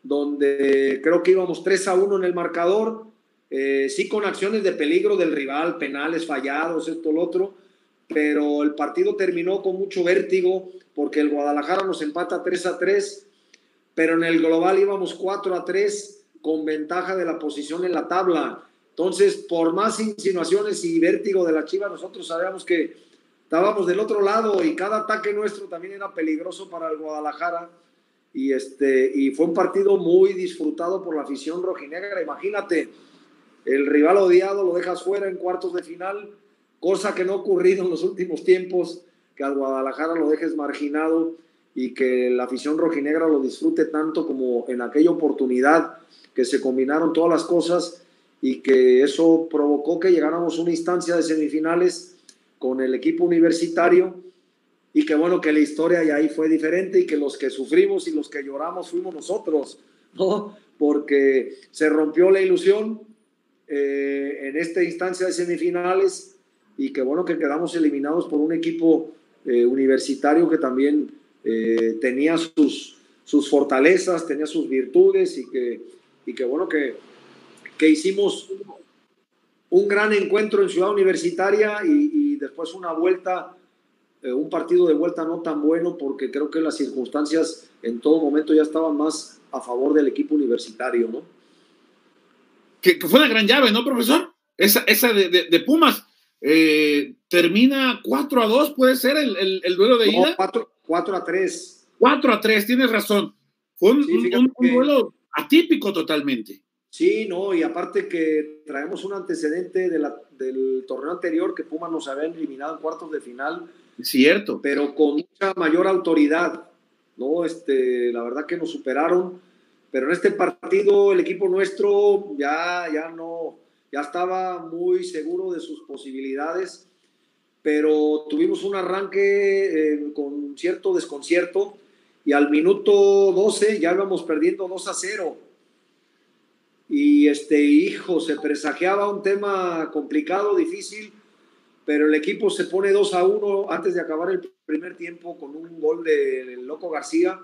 Speaker 2: donde creo que íbamos 3 a 1 en el marcador, eh, sí con acciones de peligro del rival, penales fallados, esto, lo otro, pero el partido terminó con mucho vértigo porque el Guadalajara nos empata 3 a 3 pero en el global íbamos 4 a 3 con ventaja de la posición en la tabla. Entonces, por más insinuaciones y vértigo de la Chiva, nosotros sabíamos que estábamos del otro lado y cada ataque nuestro también era peligroso para el Guadalajara. Y, este, y fue un partido muy disfrutado por la afición rojinegra. Imagínate, el rival odiado lo dejas fuera en cuartos de final, cosa que no ha ocurrido en los últimos tiempos, que al Guadalajara lo dejes marginado y que la afición rojinegra lo disfrute tanto como en aquella oportunidad que se combinaron todas las cosas y que eso provocó que llegáramos a una instancia de semifinales con el equipo universitario y que bueno que la historia ya ahí fue diferente y que los que sufrimos y los que lloramos fuimos nosotros, [laughs] ¿no? Porque se rompió la ilusión eh, en esta instancia de semifinales y que bueno que quedamos eliminados por un equipo eh, universitario que también eh, tenía sus, sus fortalezas, tenía sus virtudes y que, y que bueno, que, que hicimos un gran encuentro en Ciudad Universitaria y, después una vuelta, eh, un partido de vuelta no tan bueno porque creo que las circunstancias en todo momento ya estaban más a favor del equipo universitario, ¿no?
Speaker 1: Que, fue una gran llave, ¿no, profesor? Esa, esa de, de, Pumas. Eh, termina 4 a 2, puede ser el, el, duelo de ida.
Speaker 2: 4, 4 a 3.
Speaker 1: 4 a 3, tienes razón. Fue un, un, duelo atípico totalmente.
Speaker 2: Sí, no, y aparte que traemos un antecedente de la, del torneo anterior que Puma nos había eliminado en cuartos de final.
Speaker 1: Cierto.
Speaker 2: Pero con mucha mayor autoridad, ¿no? Este, la verdad que nos superaron, pero en este partido el equipo nuestro ya, ya no, ya estaba muy seguro de sus posibilidades pero tuvimos un arranque eh, con cierto desconcierto y al minuto 12 ya íbamos perdiendo 2 a 0. Y este hijo, se presagiaba un tema complicado, difícil, pero el equipo se pone 2 a 1 antes de acabar el primer tiempo con un gol del Loco García.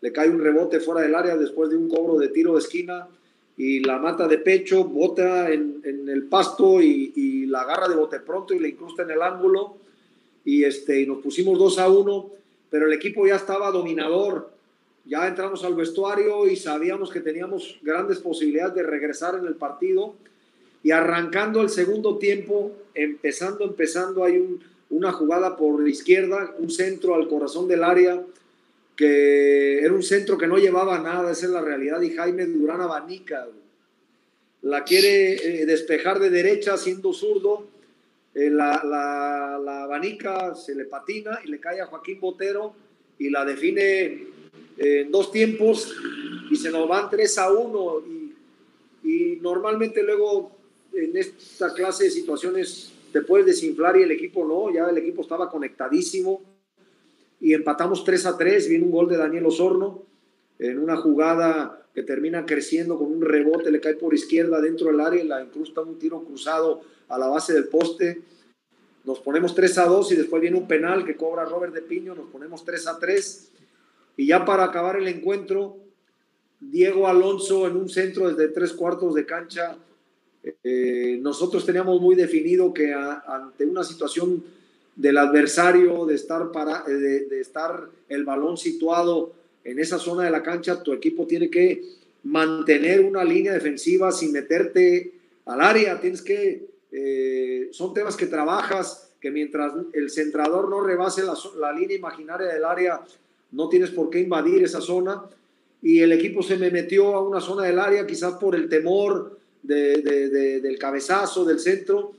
Speaker 2: Le cae un rebote fuera del área después de un cobro de tiro de esquina y la mata de pecho, bota en, el pasto y, la agarra de bote pronto y le incrusta en el ángulo y, este, y nos pusimos 2 a 1, pero el equipo ya estaba dominador, ya entramos al vestuario y sabíamos que teníamos grandes posibilidades de regresar en el partido. Y arrancando el segundo tiempo, empezando, empezando, hay una jugada por la izquierda, un centro al corazón del área, que era un centro que no llevaba nada, esa es la realidad, y Jaime Durán abanica, la quiere eh, despejar de derecha siendo zurdo, eh, la, abanica se le patina y le cae a Joaquín Botero y la define en dos tiempos y se nos van 3 a 1 y, y normalmente luego en esta clase de situaciones te puedes desinflar y el equipo no, ya el equipo estaba conectadísimo y empatamos 3 a 3, viene un gol de Daniel Osorno en una jugada que termina creciendo con un rebote, le cae por izquierda dentro del área y la incrusta un tiro cruzado a la base del poste. Nos ponemos 3 a 2 y después viene un penal que cobra Robert de Piño, nos ponemos 3 a 3 y ya para acabar el encuentro, Diego Alonso en un centro desde tres cuartos de cancha. Eh, nosotros teníamos muy definido que ante una situación del adversario, de estar, para, de, de estar el balón situado en esa zona de la cancha, tu equipo tiene que mantener una línea defensiva sin meterte al área. Tienes que, eh, son temas que trabajas, que mientras el centrador no rebase la, la, línea imaginaria del área, no tienes por qué invadir esa zona. Y el equipo se me metió a una zona del área, quizás por el temor de, de, de, del cabezazo del centro.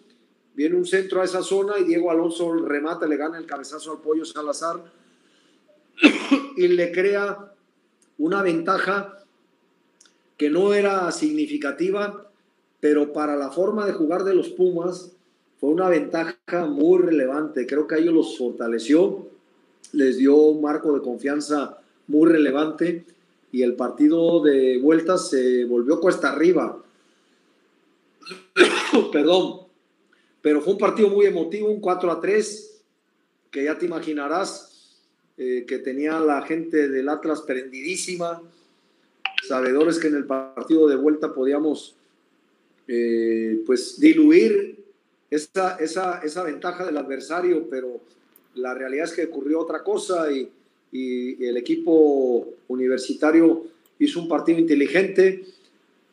Speaker 2: Viene un centro a esa zona y Diego Alonso remata, le gana el cabezazo al Pollo Salazar [coughs] y le crea una ventaja que no era significativa, pero para la forma de jugar de los Pumas fue una ventaja muy relevante. Creo que a ellos los fortaleció, les dio un marco de confianza muy relevante y el partido de vuelta se volvió cuesta arriba. [coughs] Perdón, pero fue un partido muy emotivo, un 4 a 3, que ya te imaginarás eh, que tenía la gente del Atlas prendidísima, sabedores que en el partido de vuelta podíamos eh, pues diluir esa, esa, esa ventaja del adversario, pero la realidad es que ocurrió otra cosa y, el equipo universitario hizo un partido inteligente,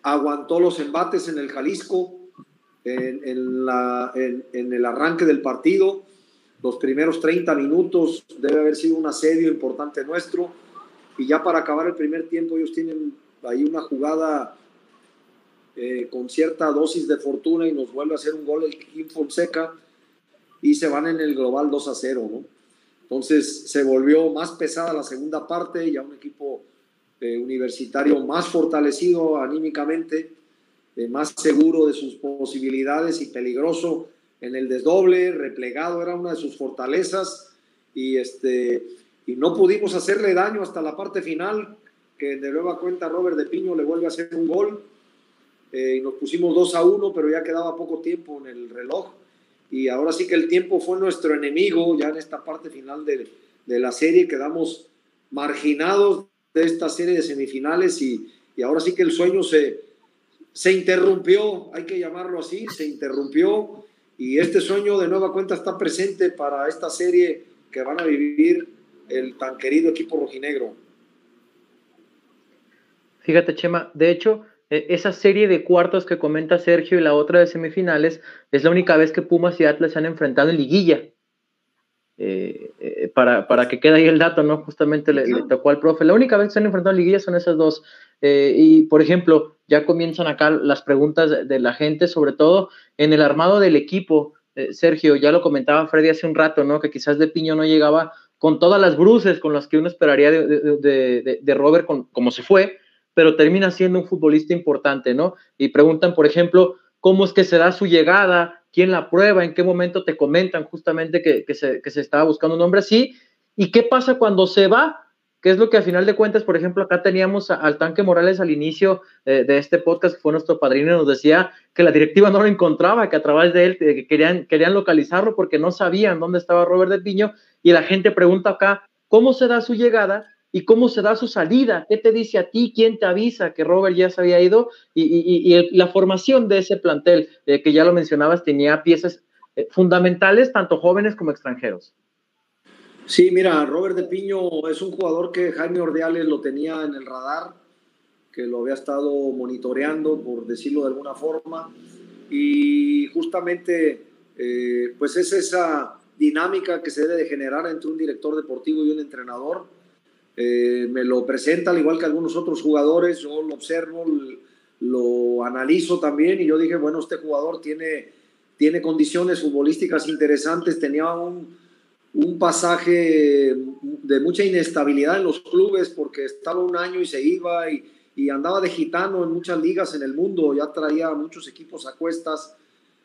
Speaker 2: aguantó los embates en el Jalisco, en, el arranque del partido. Los primeros 30 minutos debe haber sido un asedio importante nuestro. Y ya para acabar el primer tiempo ellos tienen ahí una jugada eh, con cierta dosis de fortuna y nos vuelve a hacer un gol el Kim Fonseca y se van en el global 2 a 0, ¿no? Entonces se volvió más pesada la segunda parte, ya un equipo eh, universitario más fortalecido anímicamente, eh, más seguro de sus posibilidades y peligroso en el desdoble, replegado era una de sus fortalezas y, este, y no pudimos hacerle daño hasta la parte final, que de nueva cuenta Robert de Piño le vuelve a hacer un gol eh, y nos pusimos 2 a 1, pero ya quedaba poco tiempo en el reloj y ahora sí que el tiempo fue nuestro enemigo ya en esta parte final de, de la serie, quedamos marginados de esta serie de semifinales y, y ahora sí que el sueño se, se interrumpió, hay que llamarlo así, se interrumpió y este sueño de nueva cuenta está presente para esta serie que van a vivir el tan querido equipo rojinegro.
Speaker 3: Fíjate, Chema, de hecho, esa serie de cuartos que comenta Sergio y la otra de semifinales es la única vez que Pumas y Atlas se han enfrentado en liguilla. Eh, eh, para, para, que quede ahí el dato, ¿no? Justamente le, le, tocó al profe. La única vez que se han enfrentado en liguilla son esas dos. Eh, y, por ejemplo, ya comienzan acá las preguntas de, de, la gente, sobre todo en el armado del equipo. Sergio, ya lo comentaba Freddy hace un rato, ¿no? Que quizás de Piño no llegaba con todas las bruces con las que uno esperaría de, de, de Robert, con, como se fue, pero termina siendo un futbolista importante, ¿no? Y preguntan, por ejemplo, cómo es que se da su llegada, quién la prueba, en qué momento te comentan justamente que, se, que estaba buscando un hombre así, y qué pasa cuando se va, que es lo que a final de cuentas, por ejemplo, acá teníamos al Tanque Morales al inicio eh, de este podcast, que fue nuestro padrino, nos decía que la directiva no lo encontraba, que a través de él eh, querían, querían localizarlo porque no sabían dónde estaba Robert de Piño, y la gente pregunta acá, ¿cómo se da su llegada? Y cómo se da su salida, qué te dice a ti, quién te avisa que Robert ya se había ido y, la formación de ese plantel, eh, que ya lo mencionabas, tenía piezas eh, fundamentales, tanto jóvenes como extranjeros.
Speaker 2: Sí, mira, Robert de Piño es un jugador que Jaime Ordeales lo tenía en el radar, que lo había estado monitoreando, por decirlo de alguna forma, y justamente eh, pues es esa dinámica que se debe de generar entre un director deportivo y un entrenador eh, me lo presenta al igual que algunos otros jugadores, yo lo observo, lo analizo también y yo dije, bueno, este jugador tiene tiene condiciones futbolísticas interesantes, tenía un, un pasaje de mucha inestabilidad en los clubes porque estaba un año y se iba y, andaba de gitano en muchas ligas en el mundo, ya traía muchos equipos a cuestas.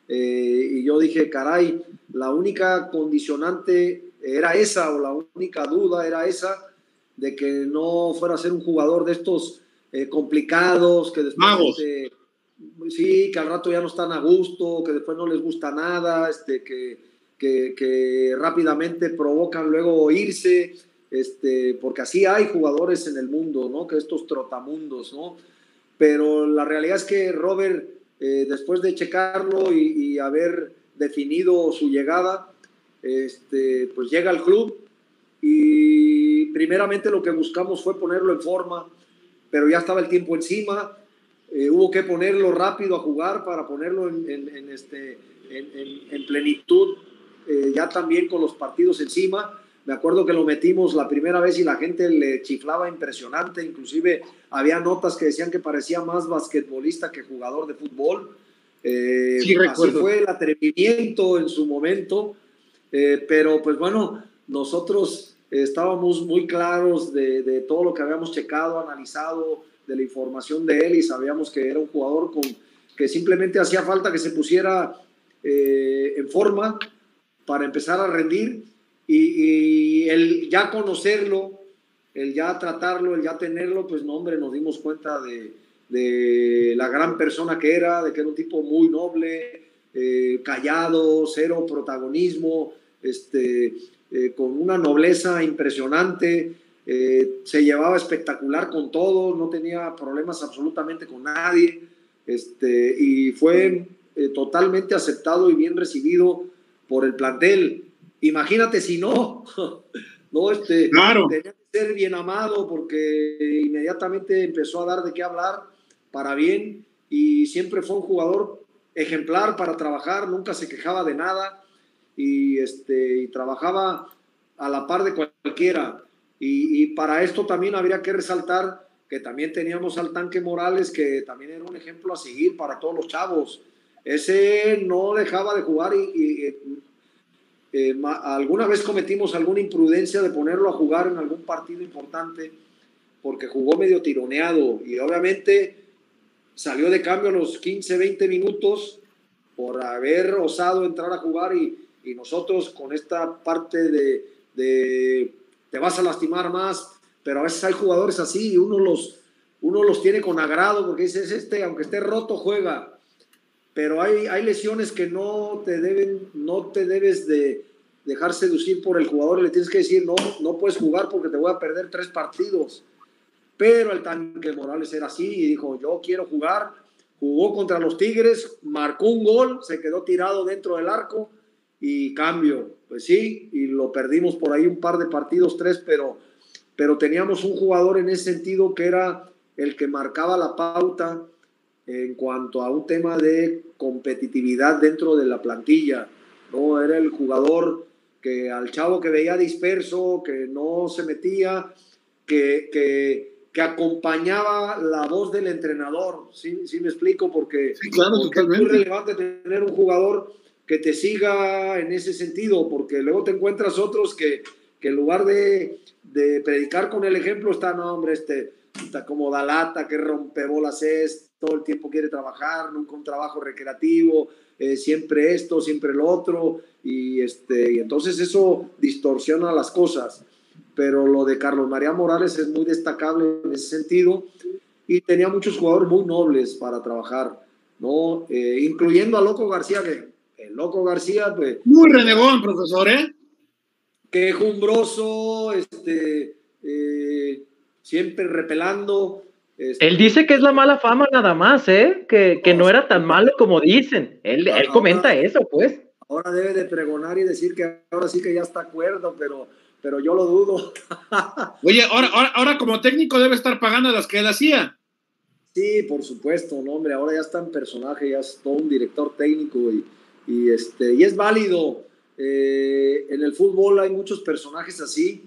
Speaker 2: Eh, y yo dije, caray, la única condicionante era esa, o la única duda era esa, de que no fuera a ser un jugador de estos eh, complicados, que después, este, sí, que al rato ya no están a gusto, que después no les gusta nada, este, que, que, que rápidamente provocan luego irse este, porque así hay jugadores en el mundo, ¿no? Que estos trotamundos, ¿no? Pero la realidad es que Robert, eh, después de checarlo y, haber definido su llegada, este, pues llega al club y primeramente lo que buscamos fue ponerlo en forma, pero ya estaba el tiempo encima, eh, hubo que ponerlo rápido a jugar para ponerlo en, este, en plenitud, eh, ya también con los partidos encima. Me acuerdo que lo metimos la primera vez y la gente le chiflaba impresionante, inclusive había notas que decían que parecía más basquetbolista que jugador de fútbol. Eh, sí, así fue el atrevimiento en su momento, eh, pero pues bueno, nosotros estábamos muy claros de, todo lo que habíamos checado, analizado, de la información de él y sabíamos que era un jugador con, que simplemente hacía falta que se pusiera eh, en forma para empezar a rendir y, el ya conocerlo, el ya tratarlo, el ya tenerlo, pues no, hombre, nos dimos cuenta de, de la gran persona que era, de que era un tipo muy noble, eh, callado, cero protagonismo, este, eh, con una nobleza impresionante, eh, se llevaba espectacular con todos, no tenía problemas absolutamente con nadie, este, y fue totalmente aceptado y bien recibido por el plantel. Imagínate si no, [laughs] no, este,
Speaker 1: claro.
Speaker 2: tenía que ser bien amado porque inmediatamente empezó a dar de qué hablar para bien y siempre fue un jugador ejemplar para trabajar, nunca se quejaba de nada y, este, y trabajaba a la par de cualquiera. Y, para esto también habría que resaltar que también teníamos al tanque Morales, que también era un ejemplo a seguir para todos los chavos. Ese no dejaba de jugar y, y eh, alguna vez cometimos alguna imprudencia de ponerlo a jugar en algún partido importante porque jugó medio tironeado y obviamente salió de cambio a los 15, 20 minutos por haber osado entrar a jugar y, y nosotros con esta parte de, de, te vas a lastimar más, pero a veces hay jugadores así y uno los, uno los tiene con agrado porque dices, este, aunque esté roto, juega pero hay, hay lesiones que no te deben, no te debes de dejar seducir por el jugador y le tienes que decir, no, no puedes jugar porque te voy a perder tres partidos. Pero el tanque Morales era así y dijo, yo quiero jugar. Jugó contra los Tigres, marcó un gol, se quedó tirado dentro del arco y cambio. Pues sí, y lo perdimos por ahí un par de partidos, tres, pero, pero teníamos un jugador en ese sentido que era el que marcaba la pauta en cuanto a un tema de competitividad dentro de la plantilla. ¿no? Era el jugador que al chavo que veía disperso, que no se metía, que, que, que acompañaba la voz del entrenador. ¿Sí, sí me explico? Porque,
Speaker 1: claro,
Speaker 2: es muy relevante tener un jugador que te siga en ese sentido, porque luego te encuentras otros que, que en lugar de, de predicar con el ejemplo, está, no, hombre, este, está como da lata, que rompe bolas es, todo el tiempo quiere trabajar, nunca un trabajo recreativo, eh, siempre esto, siempre lo otro, y, este, y entonces eso distorsiona las cosas. Pero lo de Carlos María Morales es muy destacable en ese sentido, y tenía muchos jugadores muy nobles para trabajar, ¿no? Eh, incluyendo a Loco García, que el Loco García, pues...
Speaker 1: Muy renegón, profesor, ¿eh?
Speaker 2: Quejumbroso, este, eh, siempre repelando,
Speaker 3: este, él dice que es la mala fama nada más, ¿eh? Que, que no era tan malo como dicen. Él, él comenta eso, pues.
Speaker 2: Ahora debe de pregonar y decir que ahora sí que ya está acuerdo, pero, pero yo lo dudo. [laughs]
Speaker 1: Oye, ahora, ahora, ahora como técnico debe estar pagando las que él hacía.
Speaker 2: Sí, por supuesto, no, hombre, ahora ya está en personaje, ya es todo un director técnico y, y este, y es válido. Eh, en el fútbol hay muchos personajes así.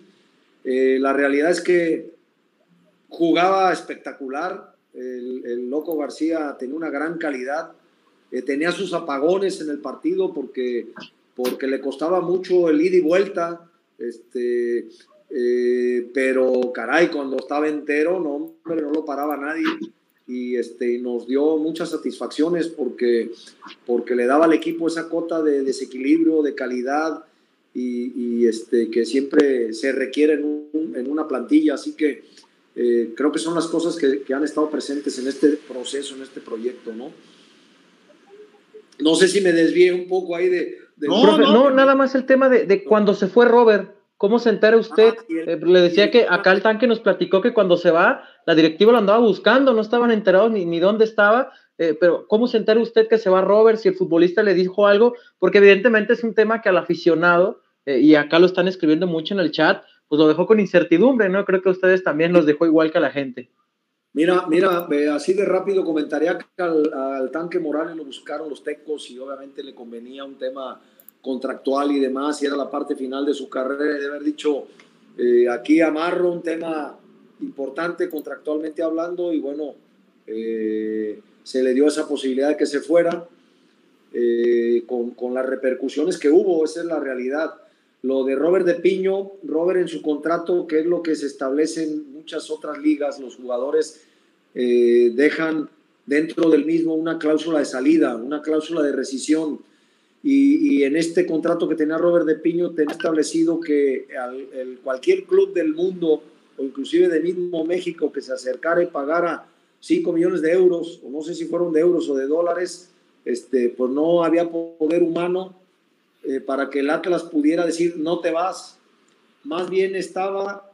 Speaker 2: Eh, la realidad es que jugaba espectacular. El, Loco García tenía una gran calidad. eh, tenía sus apagones en el partido porque, porque le costaba mucho el ida y vuelta, este, pero caray, cuando estaba entero, no, hombre, no lo paraba nadie y este, nos dio muchas satisfacciones porque, porque le daba al equipo esa cota de desequilibrio, de calidad y, este, que siempre se requiere en, en una plantilla. Así que eh, creo que son las cosas que, que, han estado presentes en este proceso, en este proyecto, ¿no? No sé si me desvié un poco ahí de...
Speaker 3: no, no, nada más el tema de, de cuando se fue Robert. ¿Cómo se entera usted? Ah, eh, le decía que acá el tanque nos platicó que cuando se va, la directiva lo andaba buscando, no estaban enterados ni, ni dónde estaba, eh, pero ¿cómo se entera usted que se va Robert si el futbolista le dijo algo? Porque evidentemente es un tema que al aficionado, eh, y acá lo están escribiendo mucho en el chat, pues lo dejó con incertidumbre, ¿no? Creo que ustedes también los dejó igual que a la gente.
Speaker 2: Mira, mira, así de rápido comentaría que al, al tanque Morales lo buscaron los tecos y obviamente le convenía un tema contractual y demás, y era la parte final de su carrera, de haber dicho, eh, aquí amarro un tema importante contractualmente hablando, y bueno, eh, se le dio esa posibilidad de que se fuera, eh, con, con, las repercusiones que hubo, esa es la realidad. Lo de Robert de Piño, Robert en su contrato, que es lo que se establece en muchas otras ligas, los jugadores dejan dentro del mismo una cláusula de salida, una cláusula de rescisión y, en este contrato que tenía Robert de Piño tenía establecido que cualquier club del mundo o inclusive de mismo México que se acercara y pagara 5 millones de euros, o no sé si fueron de euros o de dólares, este, pues no había poder humano eh, para que el Atlas pudiera decir no te vas. Más bien estaba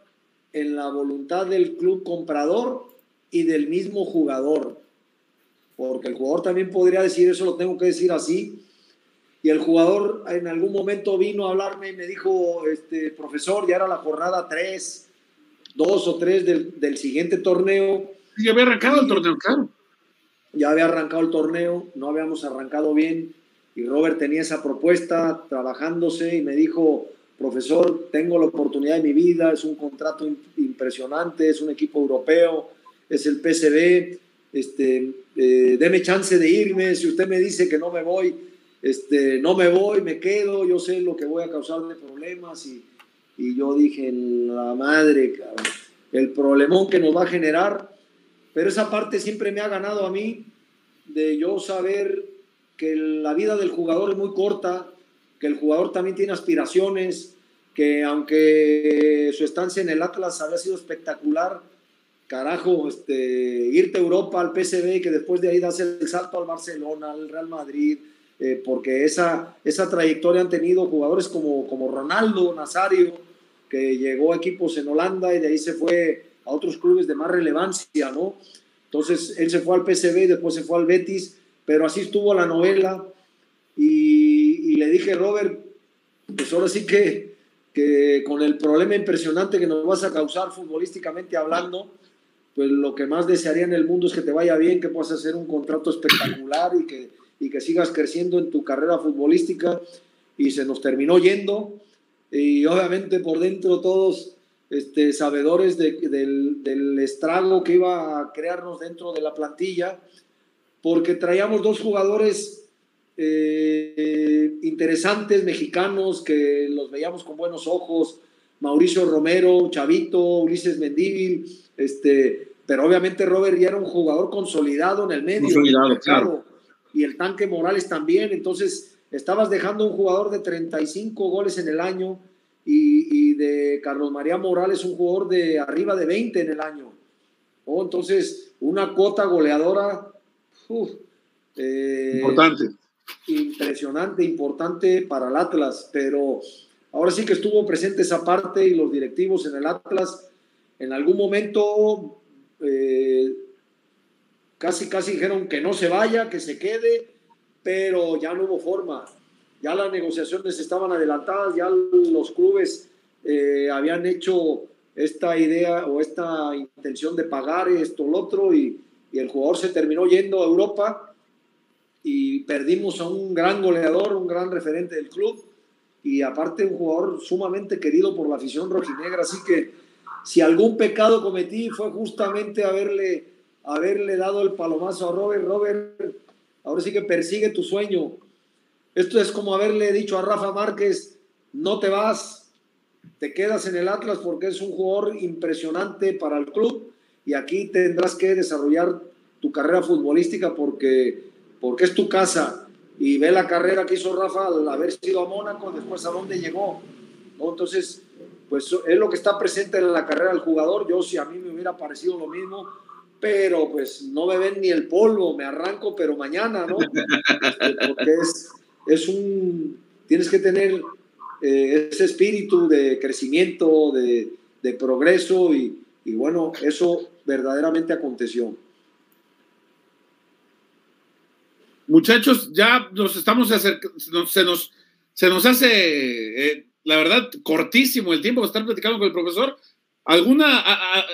Speaker 2: en la voluntad del club comprador y del mismo jugador. Porque el jugador también podría decir, eso lo tengo que decir así, y el jugador en algún momento vino a hablarme y me dijo, este, profesor, ya era la jornada 3, 2 o 3 del, del siguiente torneo.
Speaker 1: Ya había arrancado el torneo, claro.
Speaker 2: Ya había arrancado el torneo, no habíamos arrancado bien y Robert tenía esa propuesta trabajándose y me dijo, profesor, tengo la oportunidad de mi vida, es un contrato impresionante, es un equipo europeo, es el PCB, este, eh, deme chance de irme, si usted me dice que no me voy, este, no me voy, me quedo, yo sé lo que voy a causarle problemas y, y yo dije, la madre, el problemón que nos va a generar, pero esa parte siempre me ha ganado a mí de yo saber que la vida del jugador es muy corta, que el jugador también tiene aspiraciones, que aunque su estancia en el Atlas había sido espectacular, carajo, este, irte a Europa, al PSV, que después de ahí das el salto al Barcelona, al Real Madrid, eh, porque esa, esa trayectoria han tenido jugadores como, como Ronaldo Nazario, que llegó a equipos en Holanda y de ahí se fue a otros clubes de más relevancia, ¿no? Entonces él se fue al PSV, después se fue al Betis, pero así estuvo la novela y, y le dije, Robert, pues ahora sí que, que con el problema impresionante que nos vas a causar futbolísticamente hablando, pues lo que más desearía en el mundo es que te vaya bien, que puedas hacer un contrato espectacular y que y que sigas creciendo en tu carrera futbolística. Y se nos terminó yendo. Y obviamente por dentro todos este, sabedores del, del, estrago que iba a crearnos dentro de la plantilla porque traíamos dos jugadores eh, interesantes mexicanos que los veíamos con buenos ojos. Mauricio Romero, Chavito, Ulises Mendívil, este, pero obviamente Robert ya era un jugador consolidado en el medio. Consolidado, claro y el tanque Morales también. Entonces, estabas dejando un jugador de 35 goles en el año y, de Carlos María Morales un jugador de arriba de 20 en el año. Oh, entonces, una cuota goleadora
Speaker 1: eh, importante.
Speaker 2: Impresionante, importante para el Atlas, pero ahora sí que estuvo presente esa parte y los directivos en el Atlas en algún momento eh, casi, casi dijeron que no se vaya, que se quede, pero ya no hubo forma. Ya las negociaciones estaban adelantadas, ya los clubes eh, habían hecho esta idea o esta intención de pagar esto, lo otro, y, y el jugador se terminó yendo a Europa y perdimos a un gran goleador, un gran referente del club y aparte un jugador sumamente querido por la afición rojinegra. Así que si algún pecado cometí fue justamente haberle haberle dado el palomazo a Robert. Robert, ahora sí que persigue tu sueño. Esto es como haberle dicho a Rafa Márquez, no te vas, te quedas en el Atlas porque es un jugador impresionante para el club y aquí tendrás que desarrollar tu carrera futbolística porque, porque es tu casa. Y ve la carrera que hizo Rafa al haber sido a Mónaco, después a dónde llegó. Entonces, pues es lo que está presente en la carrera del jugador. Yo si a mí me hubiera parecido lo mismo, pero pues no me ven ni el polvo, me arranco, pero mañana, ¿no? Este, porque es, es un, tienes que tener eh, ese espíritu de crecimiento, de, de progreso y, y bueno, eso verdaderamente aconteció.
Speaker 1: Muchachos, ya nos estamos acercando, se nos, se nos hace, eh, la verdad, cortísimo el tiempo de estar platicando con el profesor. ¿Alguna,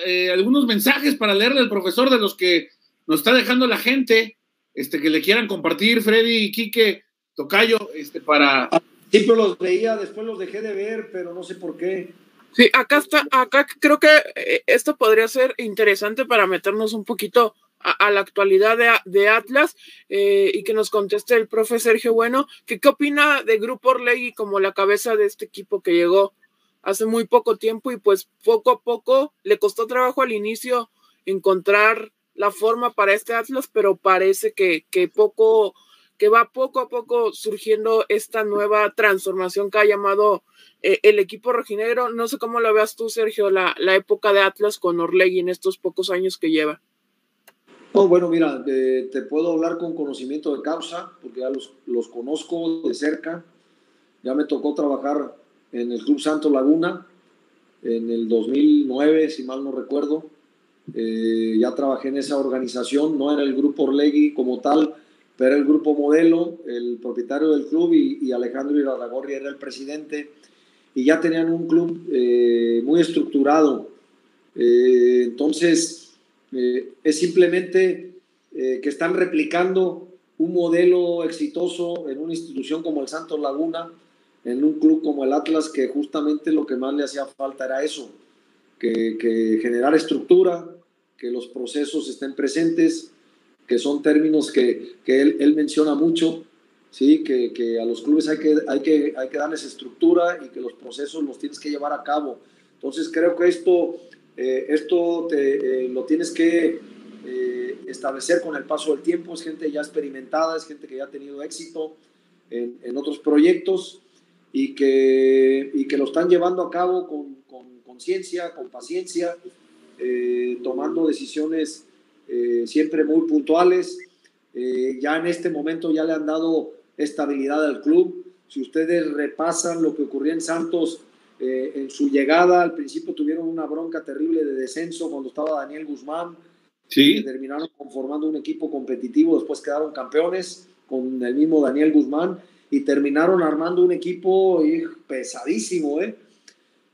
Speaker 1: eh, algunos mensajes para leerle al profesor de los que nos está dejando la gente, este, que le quieran compartir, Freddy y Quique, Tocayo, este, para...
Speaker 2: Siempre los veía, después los dejé de ver, pero no sé por qué.
Speaker 4: Sí, acá está, acá creo que eh, esto podría ser interesante para meternos un poquito a, la actualidad de, Atlas eh, y que nos conteste el profe Sergio Bueno, que qué opina de Grupo Orlegui como la cabeza de este equipo que llegó hace muy poco tiempo y pues poco a poco le costó trabajo al inicio encontrar la forma para este Atlas, pero parece que, que poco que va poco a poco surgiendo esta nueva transformación que ha llamado eh, el equipo rojinegro. No sé cómo lo veas tú, Sergio, la, la época de Atlas con Orlegui en estos pocos años que lleva.
Speaker 2: Oh, bueno, mira, te puedo hablar con conocimiento de causa, porque ya los, los, conozco de cerca. Ya me tocó trabajar en el Club Santo Laguna en el 2009, si mal no recuerdo. Eh, ya trabajé en esa organización, no en el grupo Orlegui como tal, pero el grupo modelo, el propietario del club y, Alejandro Iraragorri era el presidente y ya tenían un club eh, muy estructurado. Eh, entonces, eh, es simplemente que están replicando un modelo exitoso en una institución como el Santos Laguna, en un club como el Atlas, que justamente lo que más le hacía falta era eso, que, que generar estructura, que los procesos estén presentes, que son términos que, que él, él menciona mucho, ¿sí? Que, que, a los clubes hay que, hay, que, hay que darles estructura y que los procesos los tienes que llevar a cabo. Entonces creo que esto, eh, esto te, eh, lo tienes que eh, establecer con el paso del tiempo. Es gente ya experimentada, es gente que ya ha tenido éxito en, en otros proyectos y que, y que lo están llevando a cabo con conciencia, con, con, paciencia, tomando decisiones siempre muy puntuales. ya en este momento ya le han dado estabilidad al club. Si ustedes repasan lo que ocurrió en Santos eh, en su llegada, al principio tuvieron una bronca terrible de descenso cuando estaba Daniel Guzmán.
Speaker 1: Sí.
Speaker 2: Terminaron conformando un equipo competitivo, después quedaron campeones con el mismo Daniel Guzmán y terminaron armando un equipo pesadísimo, ¿eh?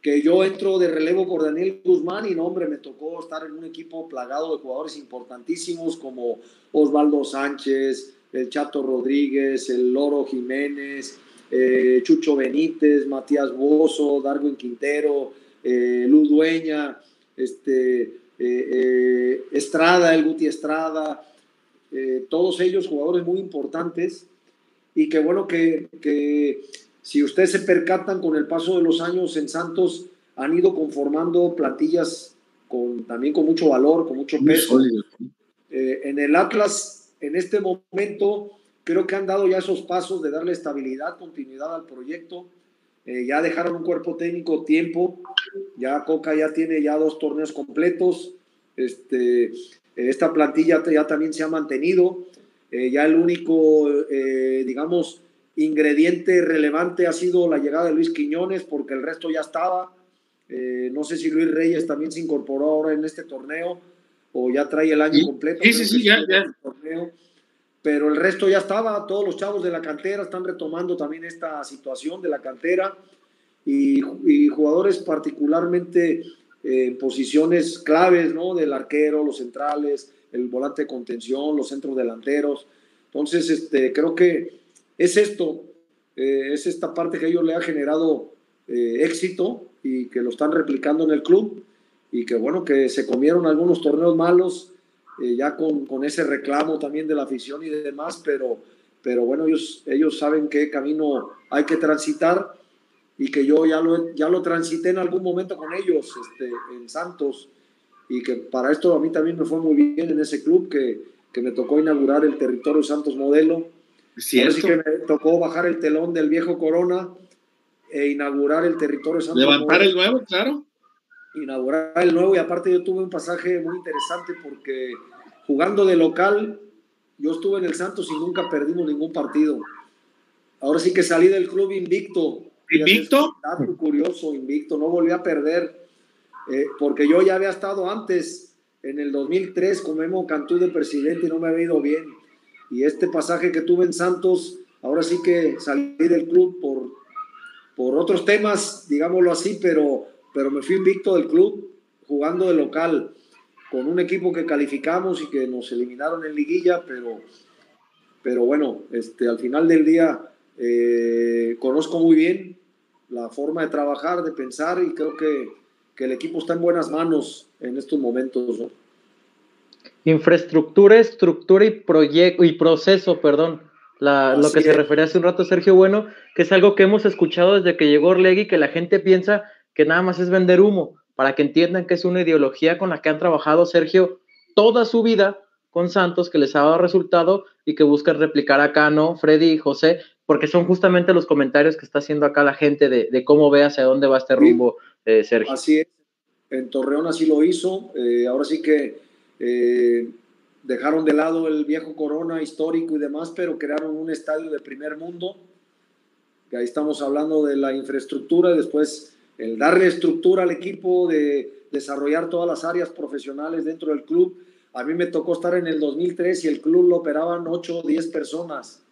Speaker 2: que yo entro de relevo por Daniel Guzmán y no, hombre, me tocó estar en un equipo plagado de jugadores importantísimos como Osvaldo Sánchez, el Chato Rodríguez, el Loro Jiménez, eh, Chucho Benítez, Matías Bozo, Darwin Quintero, eh, Luz Dueña, este, eh, eh, Estrada, el Guti Estrada, todos ellos jugadores muy importantes y que bueno que, que si ustedes se percatan con el paso de los años en Santos han ido conformando plantillas con, también con mucho valor, con mucho peso. en el Atlas en este momento creo que han dado ya esos pasos de darle estabilidad, continuidad al proyecto. Eh, ya dejaron un cuerpo técnico tiempo, ya Coca ya tiene ya dos torneos completos, este, esta plantilla ya también se ha mantenido, eh, ya el único, eh, digamos, ingrediente relevante ha sido la llegada de Luis Quiñones, porque el resto ya estaba. no sé si Luis Reyes también se incorporó ahora en este torneo o ya trae el año completo.
Speaker 1: Sí, sí, sí, ya, ya.
Speaker 2: pero el resto ya estaba, todos los chavos de la cantera están retomando también esta situación de la cantera y, y jugadores particularmente en posiciones claves, ¿no? Del arquero, los centrales, el volante de contención, los centros delanteros. Entonces, este, creo que es esto, eh, es esta parte que a ellos le ha generado eh, éxito y que lo están replicando en el club y que bueno, que se comieron algunos torneos malos eh, ya con, con, ese reclamo también de la afición y demás, pero, pero bueno, ellos, ellos saben qué camino hay que transitar y que yo ya lo, ya lo transité en algún momento con ellos este, en Santos y que para esto a mí también me fue muy bien en ese club que, que me tocó inaugurar el territorio Santos Modelo. Así que me tocó bajar el telón del viejo Corona e inaugurar el territorio
Speaker 1: Santos Levantar el nuevo, claro.
Speaker 2: Inaugurar el nuevo y aparte yo tuve un pasaje muy interesante porque jugando de local, yo estuve en el Santos y nunca perdimos ningún partido. Ahora sí que salí del club invicto.
Speaker 1: ¿Invicto?
Speaker 2: Dato curioso, invicto, no volví a perder, eh, porque yo ya había estado antes, en el 2003, con Memo Cantú de presidente y no me había ido bien. Y este pasaje que tuve en Santos, ahora sí que salí del club por, por otros temas, digámoslo así, pero, pero me fui invicto del club jugando de local con un equipo que calificamos y que nos eliminaron en liguilla, pero, pero bueno, este, al final del día eh, conozco muy bien la forma de trabajar, de pensar y creo que, que el equipo está en buenas manos en estos momentos.
Speaker 3: Infraestructura, estructura y proyecto y proceso, perdón. La, lo que se refería hace un rato Sergio Bueno, que es algo que hemos escuchado desde que llegó Orlegui, que la gente piensa que nada más es vender humo, para que entiendan que es una ideología con la que han trabajado Sergio toda su vida con Santos, que les ha dado resultado y que buscan replicar acá, ¿no? Freddy y José, porque son justamente los comentarios que está haciendo acá la gente de, cómo ve hacia dónde va este rumbo, eh, Sergio.
Speaker 2: Así es, en Torreón así lo hizo, eh, ahora sí que eh, dejaron de lado el viejo Corona histórico y demás, pero crearon un estadio de primer mundo, que ahí estamos hablando de la infraestructura, y después el darle estructura al equipo, de desarrollar todas las áreas profesionales dentro del club. A mí me tocó estar en el 2003 y el club lo operaban 8 o 10 personas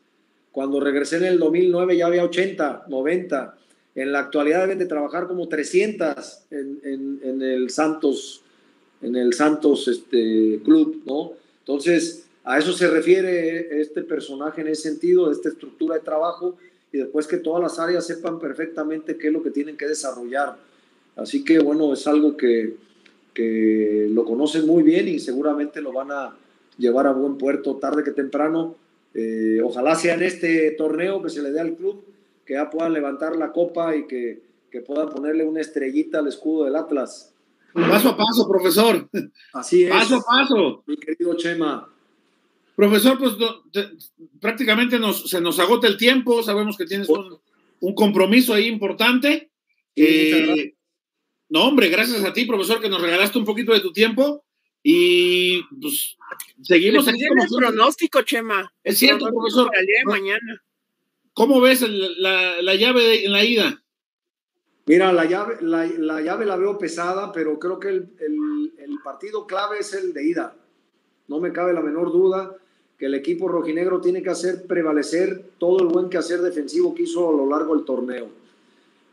Speaker 2: cuando regresé en el 2009 ya había 80, 90. En la actualidad deben de trabajar como 300 en, en, el Santos, en el Santos este, Club, ¿no? Entonces, a eso se refiere este personaje en ese sentido, esta estructura de trabajo, y después que todas las áreas sepan perfectamente qué es lo que tienen que desarrollar. Así que, bueno, es algo que, que lo conocen muy bien y seguramente lo van a llevar a buen puerto tarde que temprano eh, ojalá sea en este torneo que se le dé al club, que ya puedan levantar la copa y que, que puedan ponerle una estrellita al escudo del Atlas.
Speaker 1: Paso a paso, profesor.
Speaker 2: Así es.
Speaker 1: Paso a paso.
Speaker 2: Mi querido Chema.
Speaker 1: Profesor, pues prácticamente nos, se nos agota el tiempo, sabemos que tienes un, compromiso ahí importante. Eh, no, hombre, gracias a ti, profesor, que nos regalaste un poquito de tu tiempo. Y pues seguimos
Speaker 4: aquí. el pronóstico, Chema.
Speaker 1: Es cierto, profesor.
Speaker 4: mañana.
Speaker 1: ¿Cómo ves la, la, llave en la ida?
Speaker 2: Mira, la llave la, la, llave la veo pesada, pero creo que el, el, el, partido clave es el de ida. No me cabe la menor duda que el equipo rojinegro tiene que hacer prevalecer todo el buen quehacer defensivo que hizo a lo largo del torneo.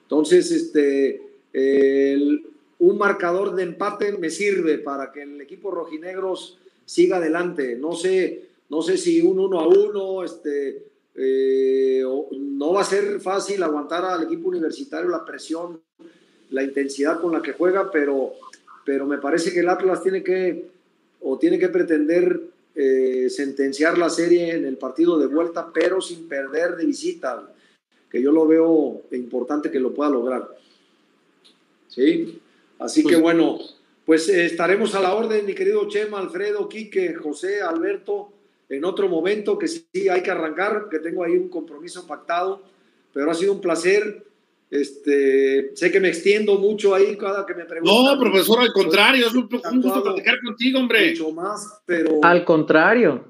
Speaker 2: Entonces, este, el, un marcador de empate me sirve para que el equipo rojinegros siga adelante. No sé, no sé si un uno a uno, este, eh, no va a ser fácil aguantar al equipo universitario la presión, la intensidad con la que juega, pero, pero me parece que el Atlas tiene que o tiene que pretender eh, sentenciar la serie en el partido de vuelta, pero sin perder de visita, que yo lo veo importante que lo pueda lograr. ¿Sí? Así que pues, bueno, pues eh, estaremos a la orden, mi querido Chema, Alfredo, Quique, José, Alberto, en otro momento que sí hay que arrancar, que tengo ahí un compromiso pactado, pero ha sido un placer. Este, sé que me extiendo mucho ahí cada que me preguntan.
Speaker 1: No, profesor, al contrario, es un, gusto platicar contigo, hombre.
Speaker 2: Mucho más, pero.
Speaker 3: Al contrario.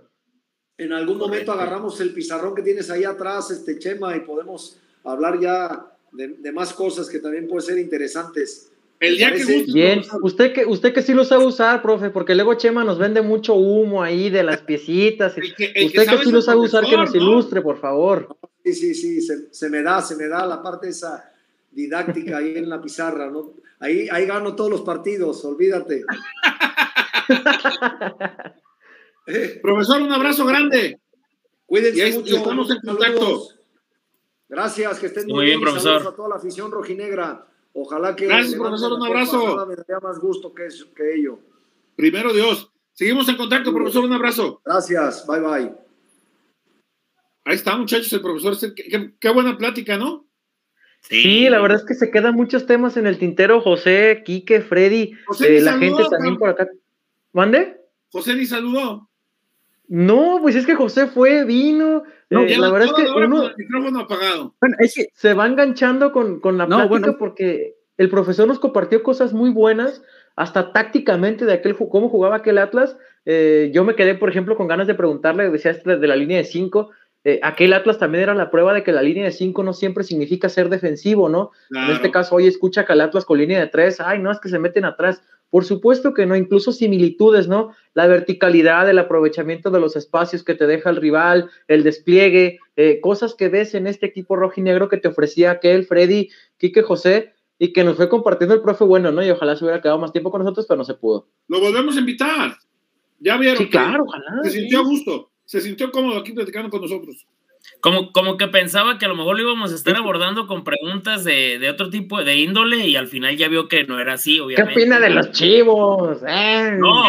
Speaker 2: En algún momento agarramos el pizarrón que tienes ahí atrás, este Chema, y podemos hablar ya de, de más cosas que también pueden ser interesantes.
Speaker 1: El día que
Speaker 3: Bien, usted que, usted que sí lo sabe usar, profe, porque luego Chema nos vende mucho humo ahí de las piecitas. usted que, sí lo sabe usar, que nos ilustre, por favor.
Speaker 2: Sí, sí, sí, se, me da, se me da la parte esa didáctica ahí en la pizarra, ¿no? Ahí, ahí gano todos los partidos, olvídate. [laughs]
Speaker 1: Profesor, un abrazo grande.
Speaker 2: Cuídense mucho.
Speaker 1: Estamos en contacto.
Speaker 2: Gracias, que estén muy, bien, profesor. a toda la afición rojinegra. Ojalá que.
Speaker 1: Gracias, profesor. Un abrazo.
Speaker 2: Me daría más gusto que, que ello.
Speaker 1: Primero Dios. Seguimos en contacto, profesor. Un abrazo.
Speaker 2: Gracias. Bye, bye.
Speaker 1: Ahí está, muchachos, el profesor. Qué, buena plática, ¿no?
Speaker 3: Sí. la verdad es que se quedan muchos temas en el tintero. José, Quique, Freddy, eh, la gente también por acá. ¿Mande?
Speaker 1: José ni saludó.
Speaker 3: No, pues es que José fue, vino. No, eh, la verdad es que uno.
Speaker 1: El micrófono apagado.
Speaker 3: Bueno, es que se va enganchando con, con la no, plática porque el profesor nos compartió cosas muy buenas, hasta tácticamente de aquel cómo jugaba aquel Atlas. Eh, yo me quedé, por ejemplo, con ganas de preguntarle, decía este de la línea de 5, eh, aquel Atlas también era la prueba de que la línea de 5 no siempre significa ser defensivo, ¿no? En este caso, hoy escucha que el Atlas con línea de 3, ay, no, es que se meten atrás. Por supuesto que no, incluso similitudes, ¿no? La verticalidad, el aprovechamiento de los espacios que te deja el rival, el despliegue, eh, cosas que ves en este equipo rojinegro que te ofrecía aquel Freddy, Quique José, y que nos fue compartiendo el profe bueno, ¿no? Y ojalá se hubiera quedado más tiempo con nosotros, pero no se pudo.
Speaker 1: Lo volvemos a invitar. Ya vieron.
Speaker 3: Sí, claro, ojalá.
Speaker 1: Se sintió a gusto, se sintió cómodo aquí platicando con nosotros.
Speaker 5: Como, como que pensaba que a lo mejor lo íbamos a estar abordando con preguntas de, de, otro tipo de índole y al final ya vio que no era así, obviamente.
Speaker 3: ¿Qué opina de los chivos? Eh,
Speaker 5: no,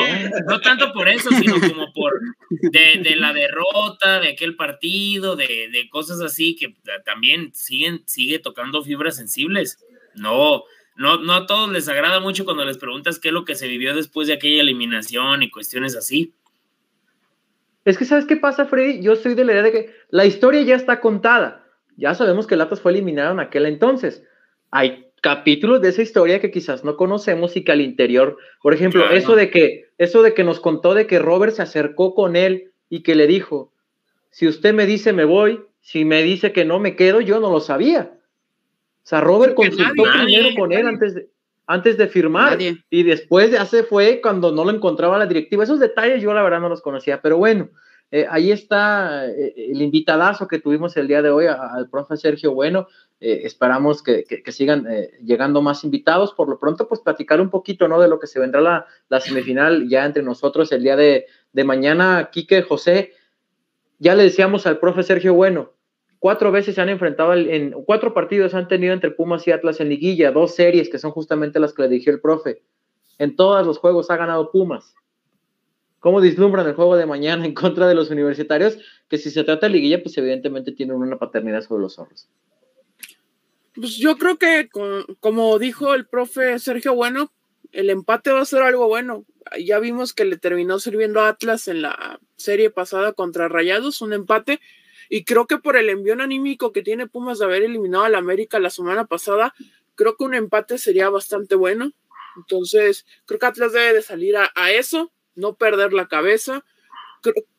Speaker 5: no tanto por eso, sino como por de, de la derrota, de aquel partido, de, de, cosas así que también siguen, sigue tocando fibras sensibles no, no, no a todos les agrada mucho cuando les preguntas qué es lo que se vivió después de aquella eliminación y cuestiones así.
Speaker 3: Es que, ¿sabes qué pasa, Freddy? Yo soy de la idea de que la historia ya está contada. Ya sabemos que el Atlas fue eliminado en aquel entonces. Hay capítulos de esa historia que quizás no conocemos y que al interior, por ejemplo, eso de que eso de que nos contó de que Robert se acercó con él y que le dijo, si usted me dice me voy, si me dice que no me quedo, yo no lo sabía. O sea, Robert consultó primero con él antes de, antes de firmar y después ya se fue cuando no lo encontraba la directiva. Esos detalles yo la verdad no los conocía, pero bueno, eh, ahí está eh, el invitadazo que tuvimos el día de hoy al profe Sergio Bueno. Eh, esperamos que, que, sigan llegando más invitados. Por lo pronto, pues platicar un poquito, ¿no? De lo que se vendrá la, la semifinal ya entre nosotros el día de, de mañana. Quique, José, ya le decíamos al profe Sergio Bueno, Cuatro veces se han enfrentado en cuatro partidos han tenido entre Pumas y Atlas en liguilla, dos series que son justamente las que le dirigió el profe. En todos los juegos ha ganado Pumas. ¿Cómo dislumbran el juego de mañana en contra de los universitarios? Que si se trata de liguilla, pues evidentemente tienen una paternidad sobre los zorros.
Speaker 4: Pues yo creo que, como dijo el profe Sergio Bueno, el empate va a ser algo bueno. Ya vimos que le terminó sirviendo a Atlas en la serie pasada contra Rayados, un empate y creo que por el envión anímico que tiene Pumas de haber eliminado al América la semana pasada, creo que un empate sería bastante bueno. Entonces, creo que Atlas debe de salir a, eso, no perder la cabeza.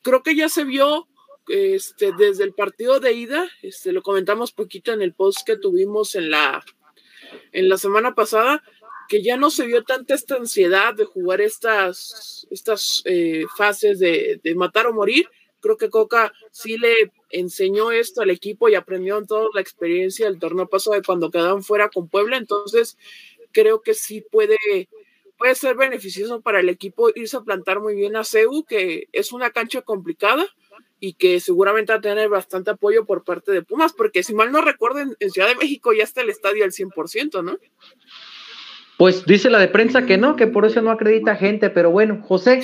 Speaker 4: Creo, que ya se vio este, desde el partido de ida, este, lo comentamos poquito en el post que tuvimos en la, en la semana pasada, que ya no se vio tanta esta ansiedad de jugar estas, estas eh, fases de, de matar o morir. Creo que Coca sí le enseñó esto al equipo y aprendió en toda la experiencia del torneo pasado de cuando quedaron fuera con Puebla, entonces creo que sí puede, puede ser beneficioso para el equipo irse a plantar muy bien a CEU, que es una cancha complicada y que seguramente va a tener bastante apoyo por parte de Pumas, porque si mal no recuerden, en Ciudad de México ya está el estadio al 100%, ¿no?
Speaker 3: Pues dice la de prensa que no, que por eso no acredita gente, pero bueno, José,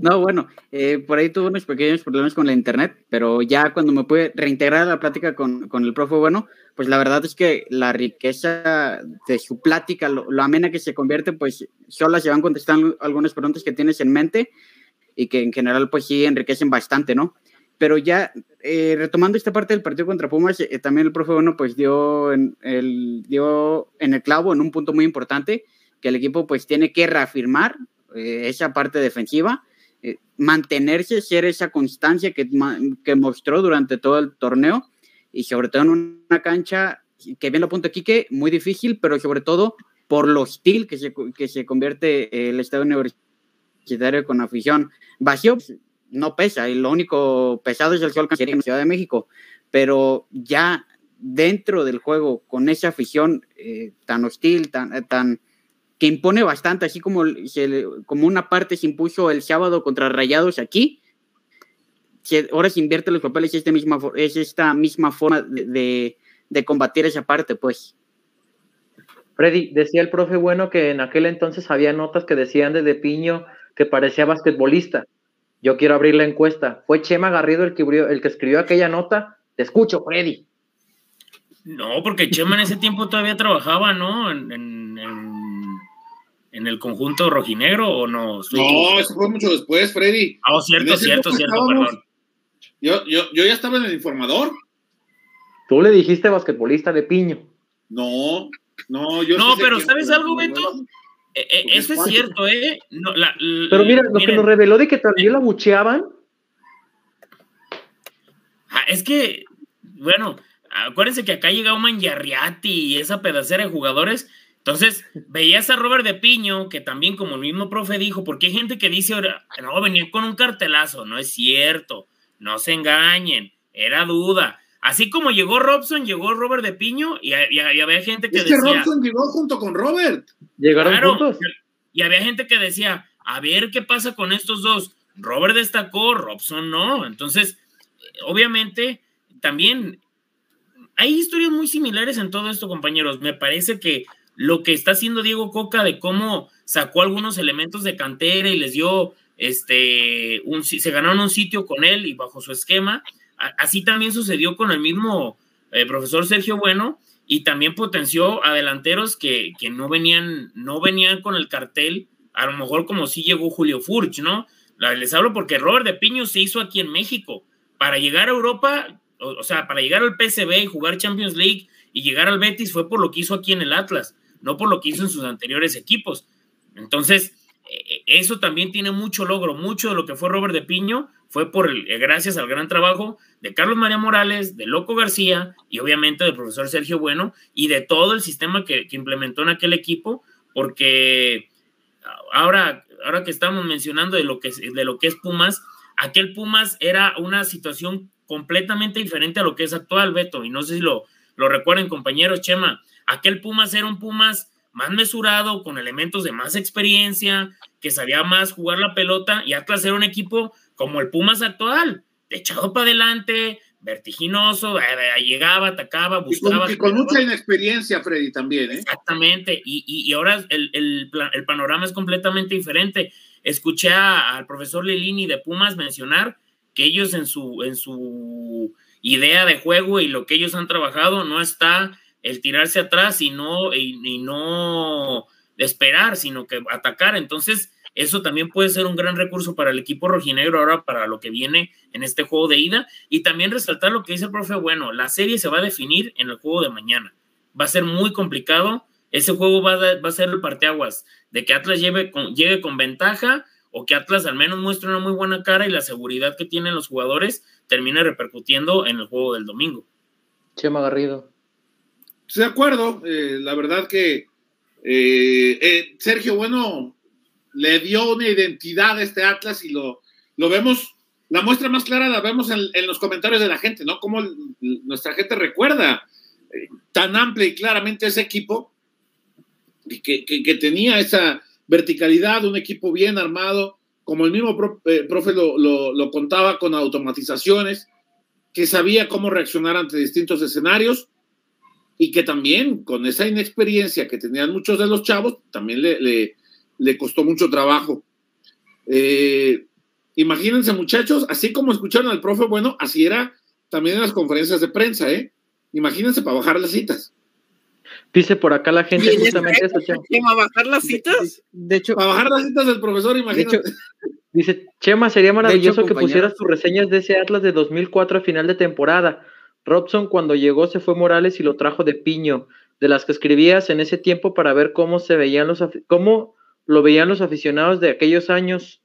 Speaker 6: no, bueno, eh, por ahí tuve unos pequeños problemas con la internet, pero ya cuando me pude reintegrar a la plática con, con, el profe, bueno, pues la verdad es que la riqueza de su plática, lo, amena que se convierte, pues solo se van contestando algunas preguntas que tienes en mente y que en general pues sí enriquecen bastante, ¿no? Pero ya eh, retomando esta parte del partido contra Pumas, eh, también el profe, bueno, pues dio en, el, dio en el clavo en un punto muy importante, que el equipo pues tiene que reafirmar esa parte defensiva eh, mantenerse, ser esa constancia que, que mostró durante todo el torneo y sobre todo en una cancha que bien lo apunta que muy difícil, pero sobre todo por lo hostil que se, que se convierte el estado universitario con afición. Vacío, pues, no pesa, y lo único pesado es el sol que en la Ciudad de México, pero ya dentro del juego, con esa afición eh, tan hostil, tan, tan, que impone bastante, así como, como una parte se impuso el sábado contra Rayados aquí. ahora se invierte los papeles, es, misma, es esta misma forma de, de, combatir esa parte, pues.
Speaker 3: Freddy, decía el profe bueno que en aquel entonces había notas que decían de De Piño que parecía basquetbolista. Yo quiero abrir la encuesta. ¿Fue Chema Garrido el que, el que escribió aquella nota? Te escucho, Freddy.
Speaker 5: No, porque Chema en ese tiempo todavía trabajaba, ¿no? En, el conjunto rojinegro o no?
Speaker 1: No, eso fue mucho después, Freddy.
Speaker 5: Ah, cierto, cierto, cierto, perdón.
Speaker 1: Yo, yo, yo ya estaba en el informador.
Speaker 3: Tú le dijiste basquetbolista de piño.
Speaker 1: No, no, yo
Speaker 5: No, pero ¿sabes algo, Beto? Eh, eh, eso es cierto, ¿eh?
Speaker 3: pero mira, lo que nos reveló de que también la bucheaban.
Speaker 5: Ah, es que, bueno, acuérdense que acá llega un Mangiarriati y esa pedacera de jugadores. Entonces, veías a Robert de Piño, que también, como el mismo profe dijo, porque hay gente que dice, no, venía con un cartelazo. No es cierto, no se engañen, era duda. Así como llegó Robson, llegó Robert de Piño y, había gente que
Speaker 1: es
Speaker 5: decía.
Speaker 1: Que Robson llegó junto con Robert.
Speaker 3: Llegaron juntos.
Speaker 5: Y había gente que decía, a ver qué pasa con estos dos. Robert destacó, Robson no. Entonces, obviamente, también hay historias muy similares en todo esto, compañeros. Me parece que lo que está haciendo Diego Coca de cómo sacó algunos elementos de cantera y les dio este un, se ganaron un sitio con él y bajo su esquema Así también sucedió con el mismo eh, profesor Sergio Bueno y también potenció a delanteros que, no, venían, no venían con el cartel, a lo mejor como sí llegó Julio Furch, ¿no? Les hablo porque Robert de Piño se hizo aquí en México. Para llegar a Europa, o, sea, para llegar al PSV y jugar Champions League y llegar al Betis fue por lo que hizo aquí en el Atlas, no por lo que hizo en sus anteriores equipos. Entonces, e, e, eso también tiene mucho logro, mucho de lo que fue Robert de Piño fue por el, gracias al gran trabajo de Carlos María Morales, de Loco García y obviamente del profesor Sergio Bueno y de todo el sistema que, implementó en aquel equipo, porque ahora, ahora que estamos mencionando de lo que, de lo que es Pumas, aquel Pumas era una situación completamente diferente a lo que es actual, Beto, y no sé si lo, lo recuerden compañeros, Chema, aquel Pumas era un Pumas más mesurado, con elementos de más experiencia, que sabía más jugar la pelota, y Atlas era un equipo como el Pumas actual, echado para adelante, vertiginoso, eh, eh, llegaba, atacaba, buscaba.
Speaker 1: Y con, mucha inexperiencia, Freddy, también. ¿eh?
Speaker 5: Exactamente, y, ahora el, panorama es completamente diferente. Escuché al profesor Lilini de Pumas mencionar que ellos en su, en su idea de juego y lo que ellos han trabajado no está el tirarse atrás y no, y no esperar, sino que atacar. Entonces, eso también puede ser un gran recurso para el equipo rojinegro ahora para lo que viene en este juego de ida. Y también resaltar lo que dice el profe, bueno, la serie se va a definir en el juego de mañana. Va a ser muy complicado. Ese juego va a, va a ser el parteaguas de que Atlas lleve llegue con ventaja o que Atlas al menos muestre una muy buena cara y la seguridad que tienen los jugadores termine repercutiendo en el juego del domingo.
Speaker 3: Chema Garrido.
Speaker 1: De acuerdo. Eh, la verdad que eh, eh, Sergio, bueno, le dio una identidad a este Atlas y lo, lo vemos, la muestra más clara la vemos en, los comentarios de la gente, ¿no? Como nuestra gente recuerda tan amplia y claramente ese equipo y que, que, tenía esa verticalidad, un equipo bien armado, como el mismo profe lo, lo, lo contaba con automatizaciones, que sabía cómo reaccionar ante distintos escenarios y que también con esa inexperiencia que tenían muchos de los chavos, también le, le, le costó mucho trabajo. Eh, imagínense, muchachos, así como escucharon al profe, bueno, así era también en las conferencias de prensa, ¿eh? Imagínense para bajar las citas.
Speaker 3: Dice por acá la gente justamente eso,
Speaker 4: ¿Para bajar las citas?
Speaker 3: De, hecho,
Speaker 1: para bajar las citas del profesor, imagínate.
Speaker 3: dice, Chema, sería maravilloso que pusieras tus reseñas de ese Atlas de 2004 a final de temporada. Robson cuando llegó se fue Morales y lo trajo de piño, de las que escribías en ese tiempo para ver cómo se veían los cómo lo veían los aficionados de aquellos años,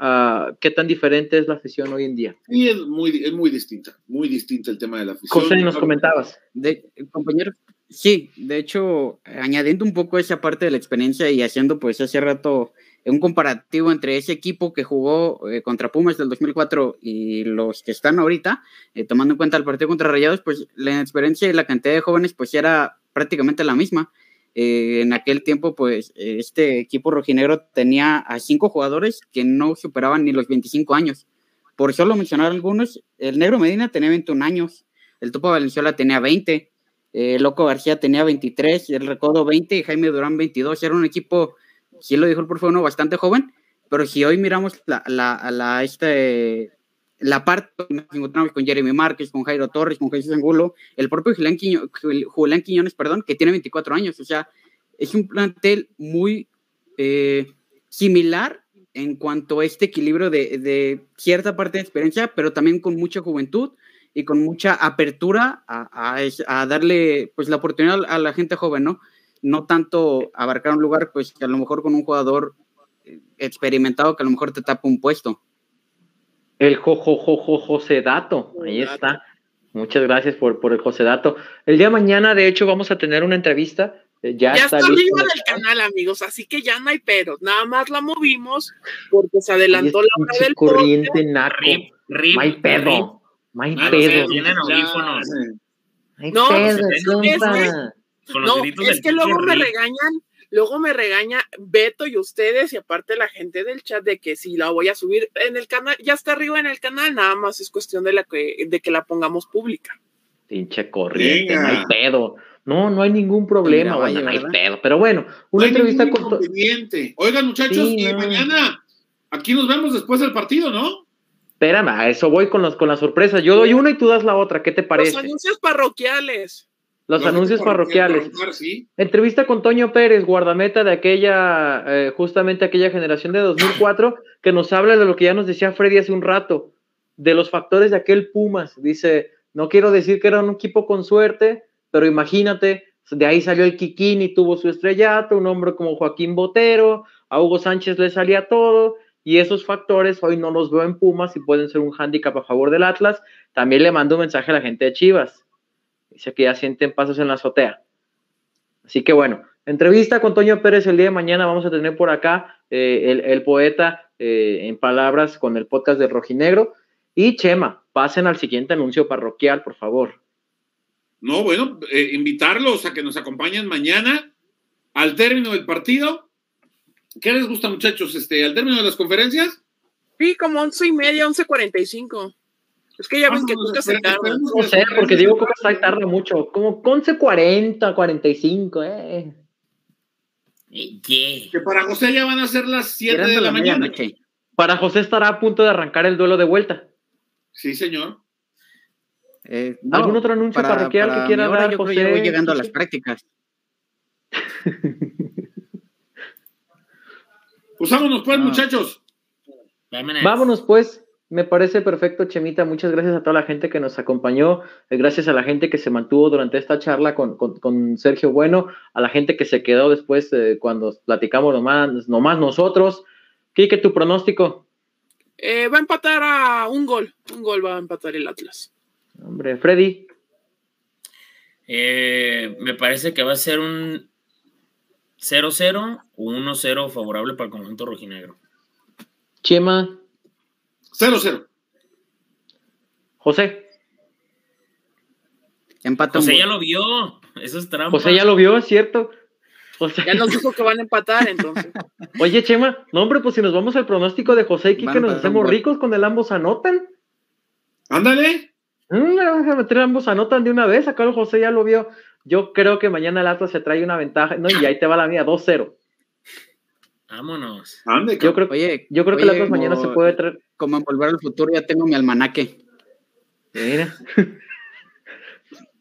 Speaker 3: uh, qué tan diferente es la afición hoy en día.
Speaker 1: Sí, es muy, es muy distinta, muy distinta el tema de la afición.
Speaker 3: José, nos comentabas.
Speaker 6: De, compañero, sí, de hecho, añadiendo un poco esa parte de la experiencia y haciendo pues hace rato un comparativo entre ese equipo que jugó eh, contra Pumas del 2004 y los que están ahorita, eh, tomando en cuenta el partido contra Rayados, pues la experiencia y la cantidad de jóvenes pues era prácticamente la misma. Eh, en aquel tiempo, pues este equipo rojinegro tenía a cinco jugadores que no superaban ni los 25 años. Por solo mencionar algunos, el Negro Medina tenía 21 años, el Topo Valenzuela tenía 20, eh, Loco García tenía 23, el Recodo 20 y Jaime Durán 22. Era un equipo, sí lo dijo el profe, uno bastante joven, pero si hoy miramos la, la, la, este, la parte con Jeremy Márquez, con Jairo Torres, con Jesús Angulo, el propio Julián, Julián Quiñones, perdón, que tiene 24 años, o sea, es un plantel muy eh, similar en cuanto a este equilibrio de, de, cierta parte de experiencia, pero también con mucha juventud y con mucha apertura a, a, darle pues la oportunidad a la gente joven, ¿no? No tanto abarcar un lugar, pues que a lo mejor con un jugador eh, experimentado que a lo mejor te tapa un puesto.
Speaker 3: El jojojojo José Dato, ahí está. Muchas gracias por, por el José Dato. El día de mañana, de hecho, vamos a tener una entrevista.
Speaker 4: Eh, ya, está, arriba del canal, amigos, así que ya no hay peros. Nada más la movimos porque se adelantó la hora del
Speaker 3: corriente naco. no hay pedo. No hay pedo.
Speaker 5: Tienen audífonos.
Speaker 4: No, no, es que luego me regañan, luego me regaña Beto y ustedes y aparte la gente del chat de que si la voy a subir en el canal, ya está arriba en el canal, nada más es cuestión de la que, de que la pongamos pública.
Speaker 3: Pinche corriente, no hay pedo. No, no hay ningún problema, vaya, no hay pedo. Pero bueno, una entrevista con.
Speaker 1: Oigan, muchachos, y mañana aquí nos vemos después del partido, ¿no?
Speaker 3: Espérame, a eso voy con, los, con las sorpresas. Yo doy una y tú das la otra. ¿Qué te parece?
Speaker 4: Los anuncios parroquiales.
Speaker 3: Los, anuncios parroquiales. Entrevista con Toño Pérez, guardameta de aquella, eh, justamente aquella generación de 2004, que nos habla de lo que ya nos decía Freddy hace un rato, de los factores de aquel Pumas. Dice, no quiero decir que era un equipo con suerte, pero imagínate, de ahí salió el Kikini, tuvo su estrellato, un hombre como Joaquín Botero, a Hugo Sánchez le salía todo, y esos factores hoy no los veo en Pumas y pueden ser un hándicap a favor del Atlas. También le mando un mensaje a la gente de Chivas. Dice que ya sienten pasos en la azotea. Así que bueno, entrevista con Toño Pérez el día de mañana. Vamos a tener por acá eh, el, poeta eh, en palabras con el podcast de Rojinegro. Y Chema, pasen al siguiente anuncio parroquial, por favor.
Speaker 1: No, bueno, eh, invitarlos a que nos acompañen mañana al término del partido ¿Qué les gusta, muchachos? Este, al término de las conferencias.
Speaker 4: Sí, como once y media, once cuarenta y cinco. Es que ya ven que nunca se tarda.
Speaker 3: No sé, porque digo que tarda mucho. Como once cuarenta, cuarenta y cinco, eh.
Speaker 1: Que para José ya van a ser las siete de la, mañana.
Speaker 3: Para José estará a punto de arrancar el duelo de vuelta.
Speaker 1: Sí, señor.
Speaker 3: Eh, ¿Algún otro anuncio parroquial que quiera dar, José?
Speaker 6: Yo voy llegando a las prácticas.
Speaker 1: Pues vámonos pues, muchachos.
Speaker 3: Vámonos. pues. Me parece perfecto, Chemita. Muchas gracias a toda la gente que nos acompañó. Eh, gracias a la gente que se mantuvo durante esta charla con, Sergio Bueno. A la gente que se quedó después eh, cuando platicamos nomás, nomás nosotros. Kike, tu pronóstico.
Speaker 4: Eh, va a empatar a un gol. Un gol va a empatar el Atlas.
Speaker 3: Hombre, Freddy.
Speaker 5: me parece que va a ser un 0-0 o 1-0 favorable para el conjunto rojinegro.
Speaker 3: Chema.
Speaker 1: 0-0.
Speaker 3: José.
Speaker 6: Empata
Speaker 5: José ya lo vio. Eso es trampa.
Speaker 3: José ya lo vio, es cierto.
Speaker 4: Ya nos dijo que van a empatar, entonces. [laughs]
Speaker 3: Oye, Chema, no, hombre, pues si nos vamos al pronóstico de José y que nos hacemos ricos con el ambos anotan.
Speaker 1: Ándale.
Speaker 3: Mm, vamos a meter ambos anotan de una vez. Acá el José ya lo vio. Yo creo que mañana el Atlas se trae una ventaja. No, y ahí te va la mía, 2-0.
Speaker 5: Vámonos.
Speaker 3: Yo creo, oye, yo creo que el Atlas mañana se puede traer.
Speaker 6: Como en Volver al Futuro ya tengo mi almanaque.
Speaker 3: Mira.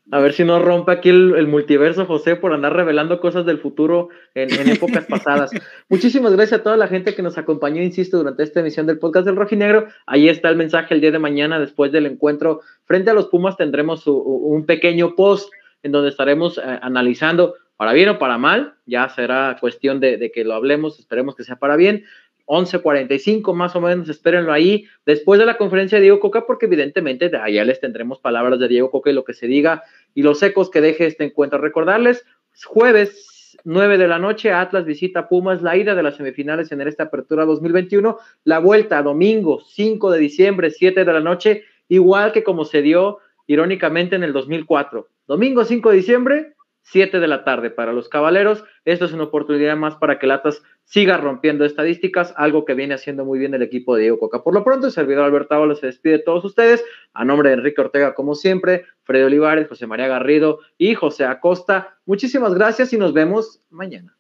Speaker 3: A ver si no rompe aquí el, multiverso, José, por andar revelando cosas del futuro en, en épocas pasadas. [laughs] Muchísimas gracias a toda la gente que nos acompañó, insisto, durante esta emisión del podcast del Rojinegro. Ahí está el mensaje el día de mañana, después del encuentro frente a los Pumas, tendremos un pequeño post en donde estaremos eh, analizando para bien o para mal, ya será cuestión de, que lo hablemos, esperemos que sea para bien. 11.45 más o menos, espérenlo ahí, después de la conferencia de Diego Coca, porque evidentemente de allá les tendremos palabras de Diego Coca y lo que se diga y los ecos que deje este encuentro. Recordarles, jueves 9 de la noche, Atlas visita Pumas, la ida de las semifinales en esta apertura 2021, la vuelta domingo 5 de diciembre, 7 de la noche, igual que como se dio irónicamente en el 2004. Domingo 5 de diciembre, 7 de la tarde para los Cavaleros. Esto es una oportunidad más para que Latas siga rompiendo estadísticas, algo que viene haciendo muy bien el equipo de Diego. Por lo pronto, el servidor Alberto Ábalos se despide de todos ustedes. A nombre de Enrique Ortega, como siempre, Freddy Olivares, José María Garrido y José Acosta. Muchísimas gracias y nos vemos mañana.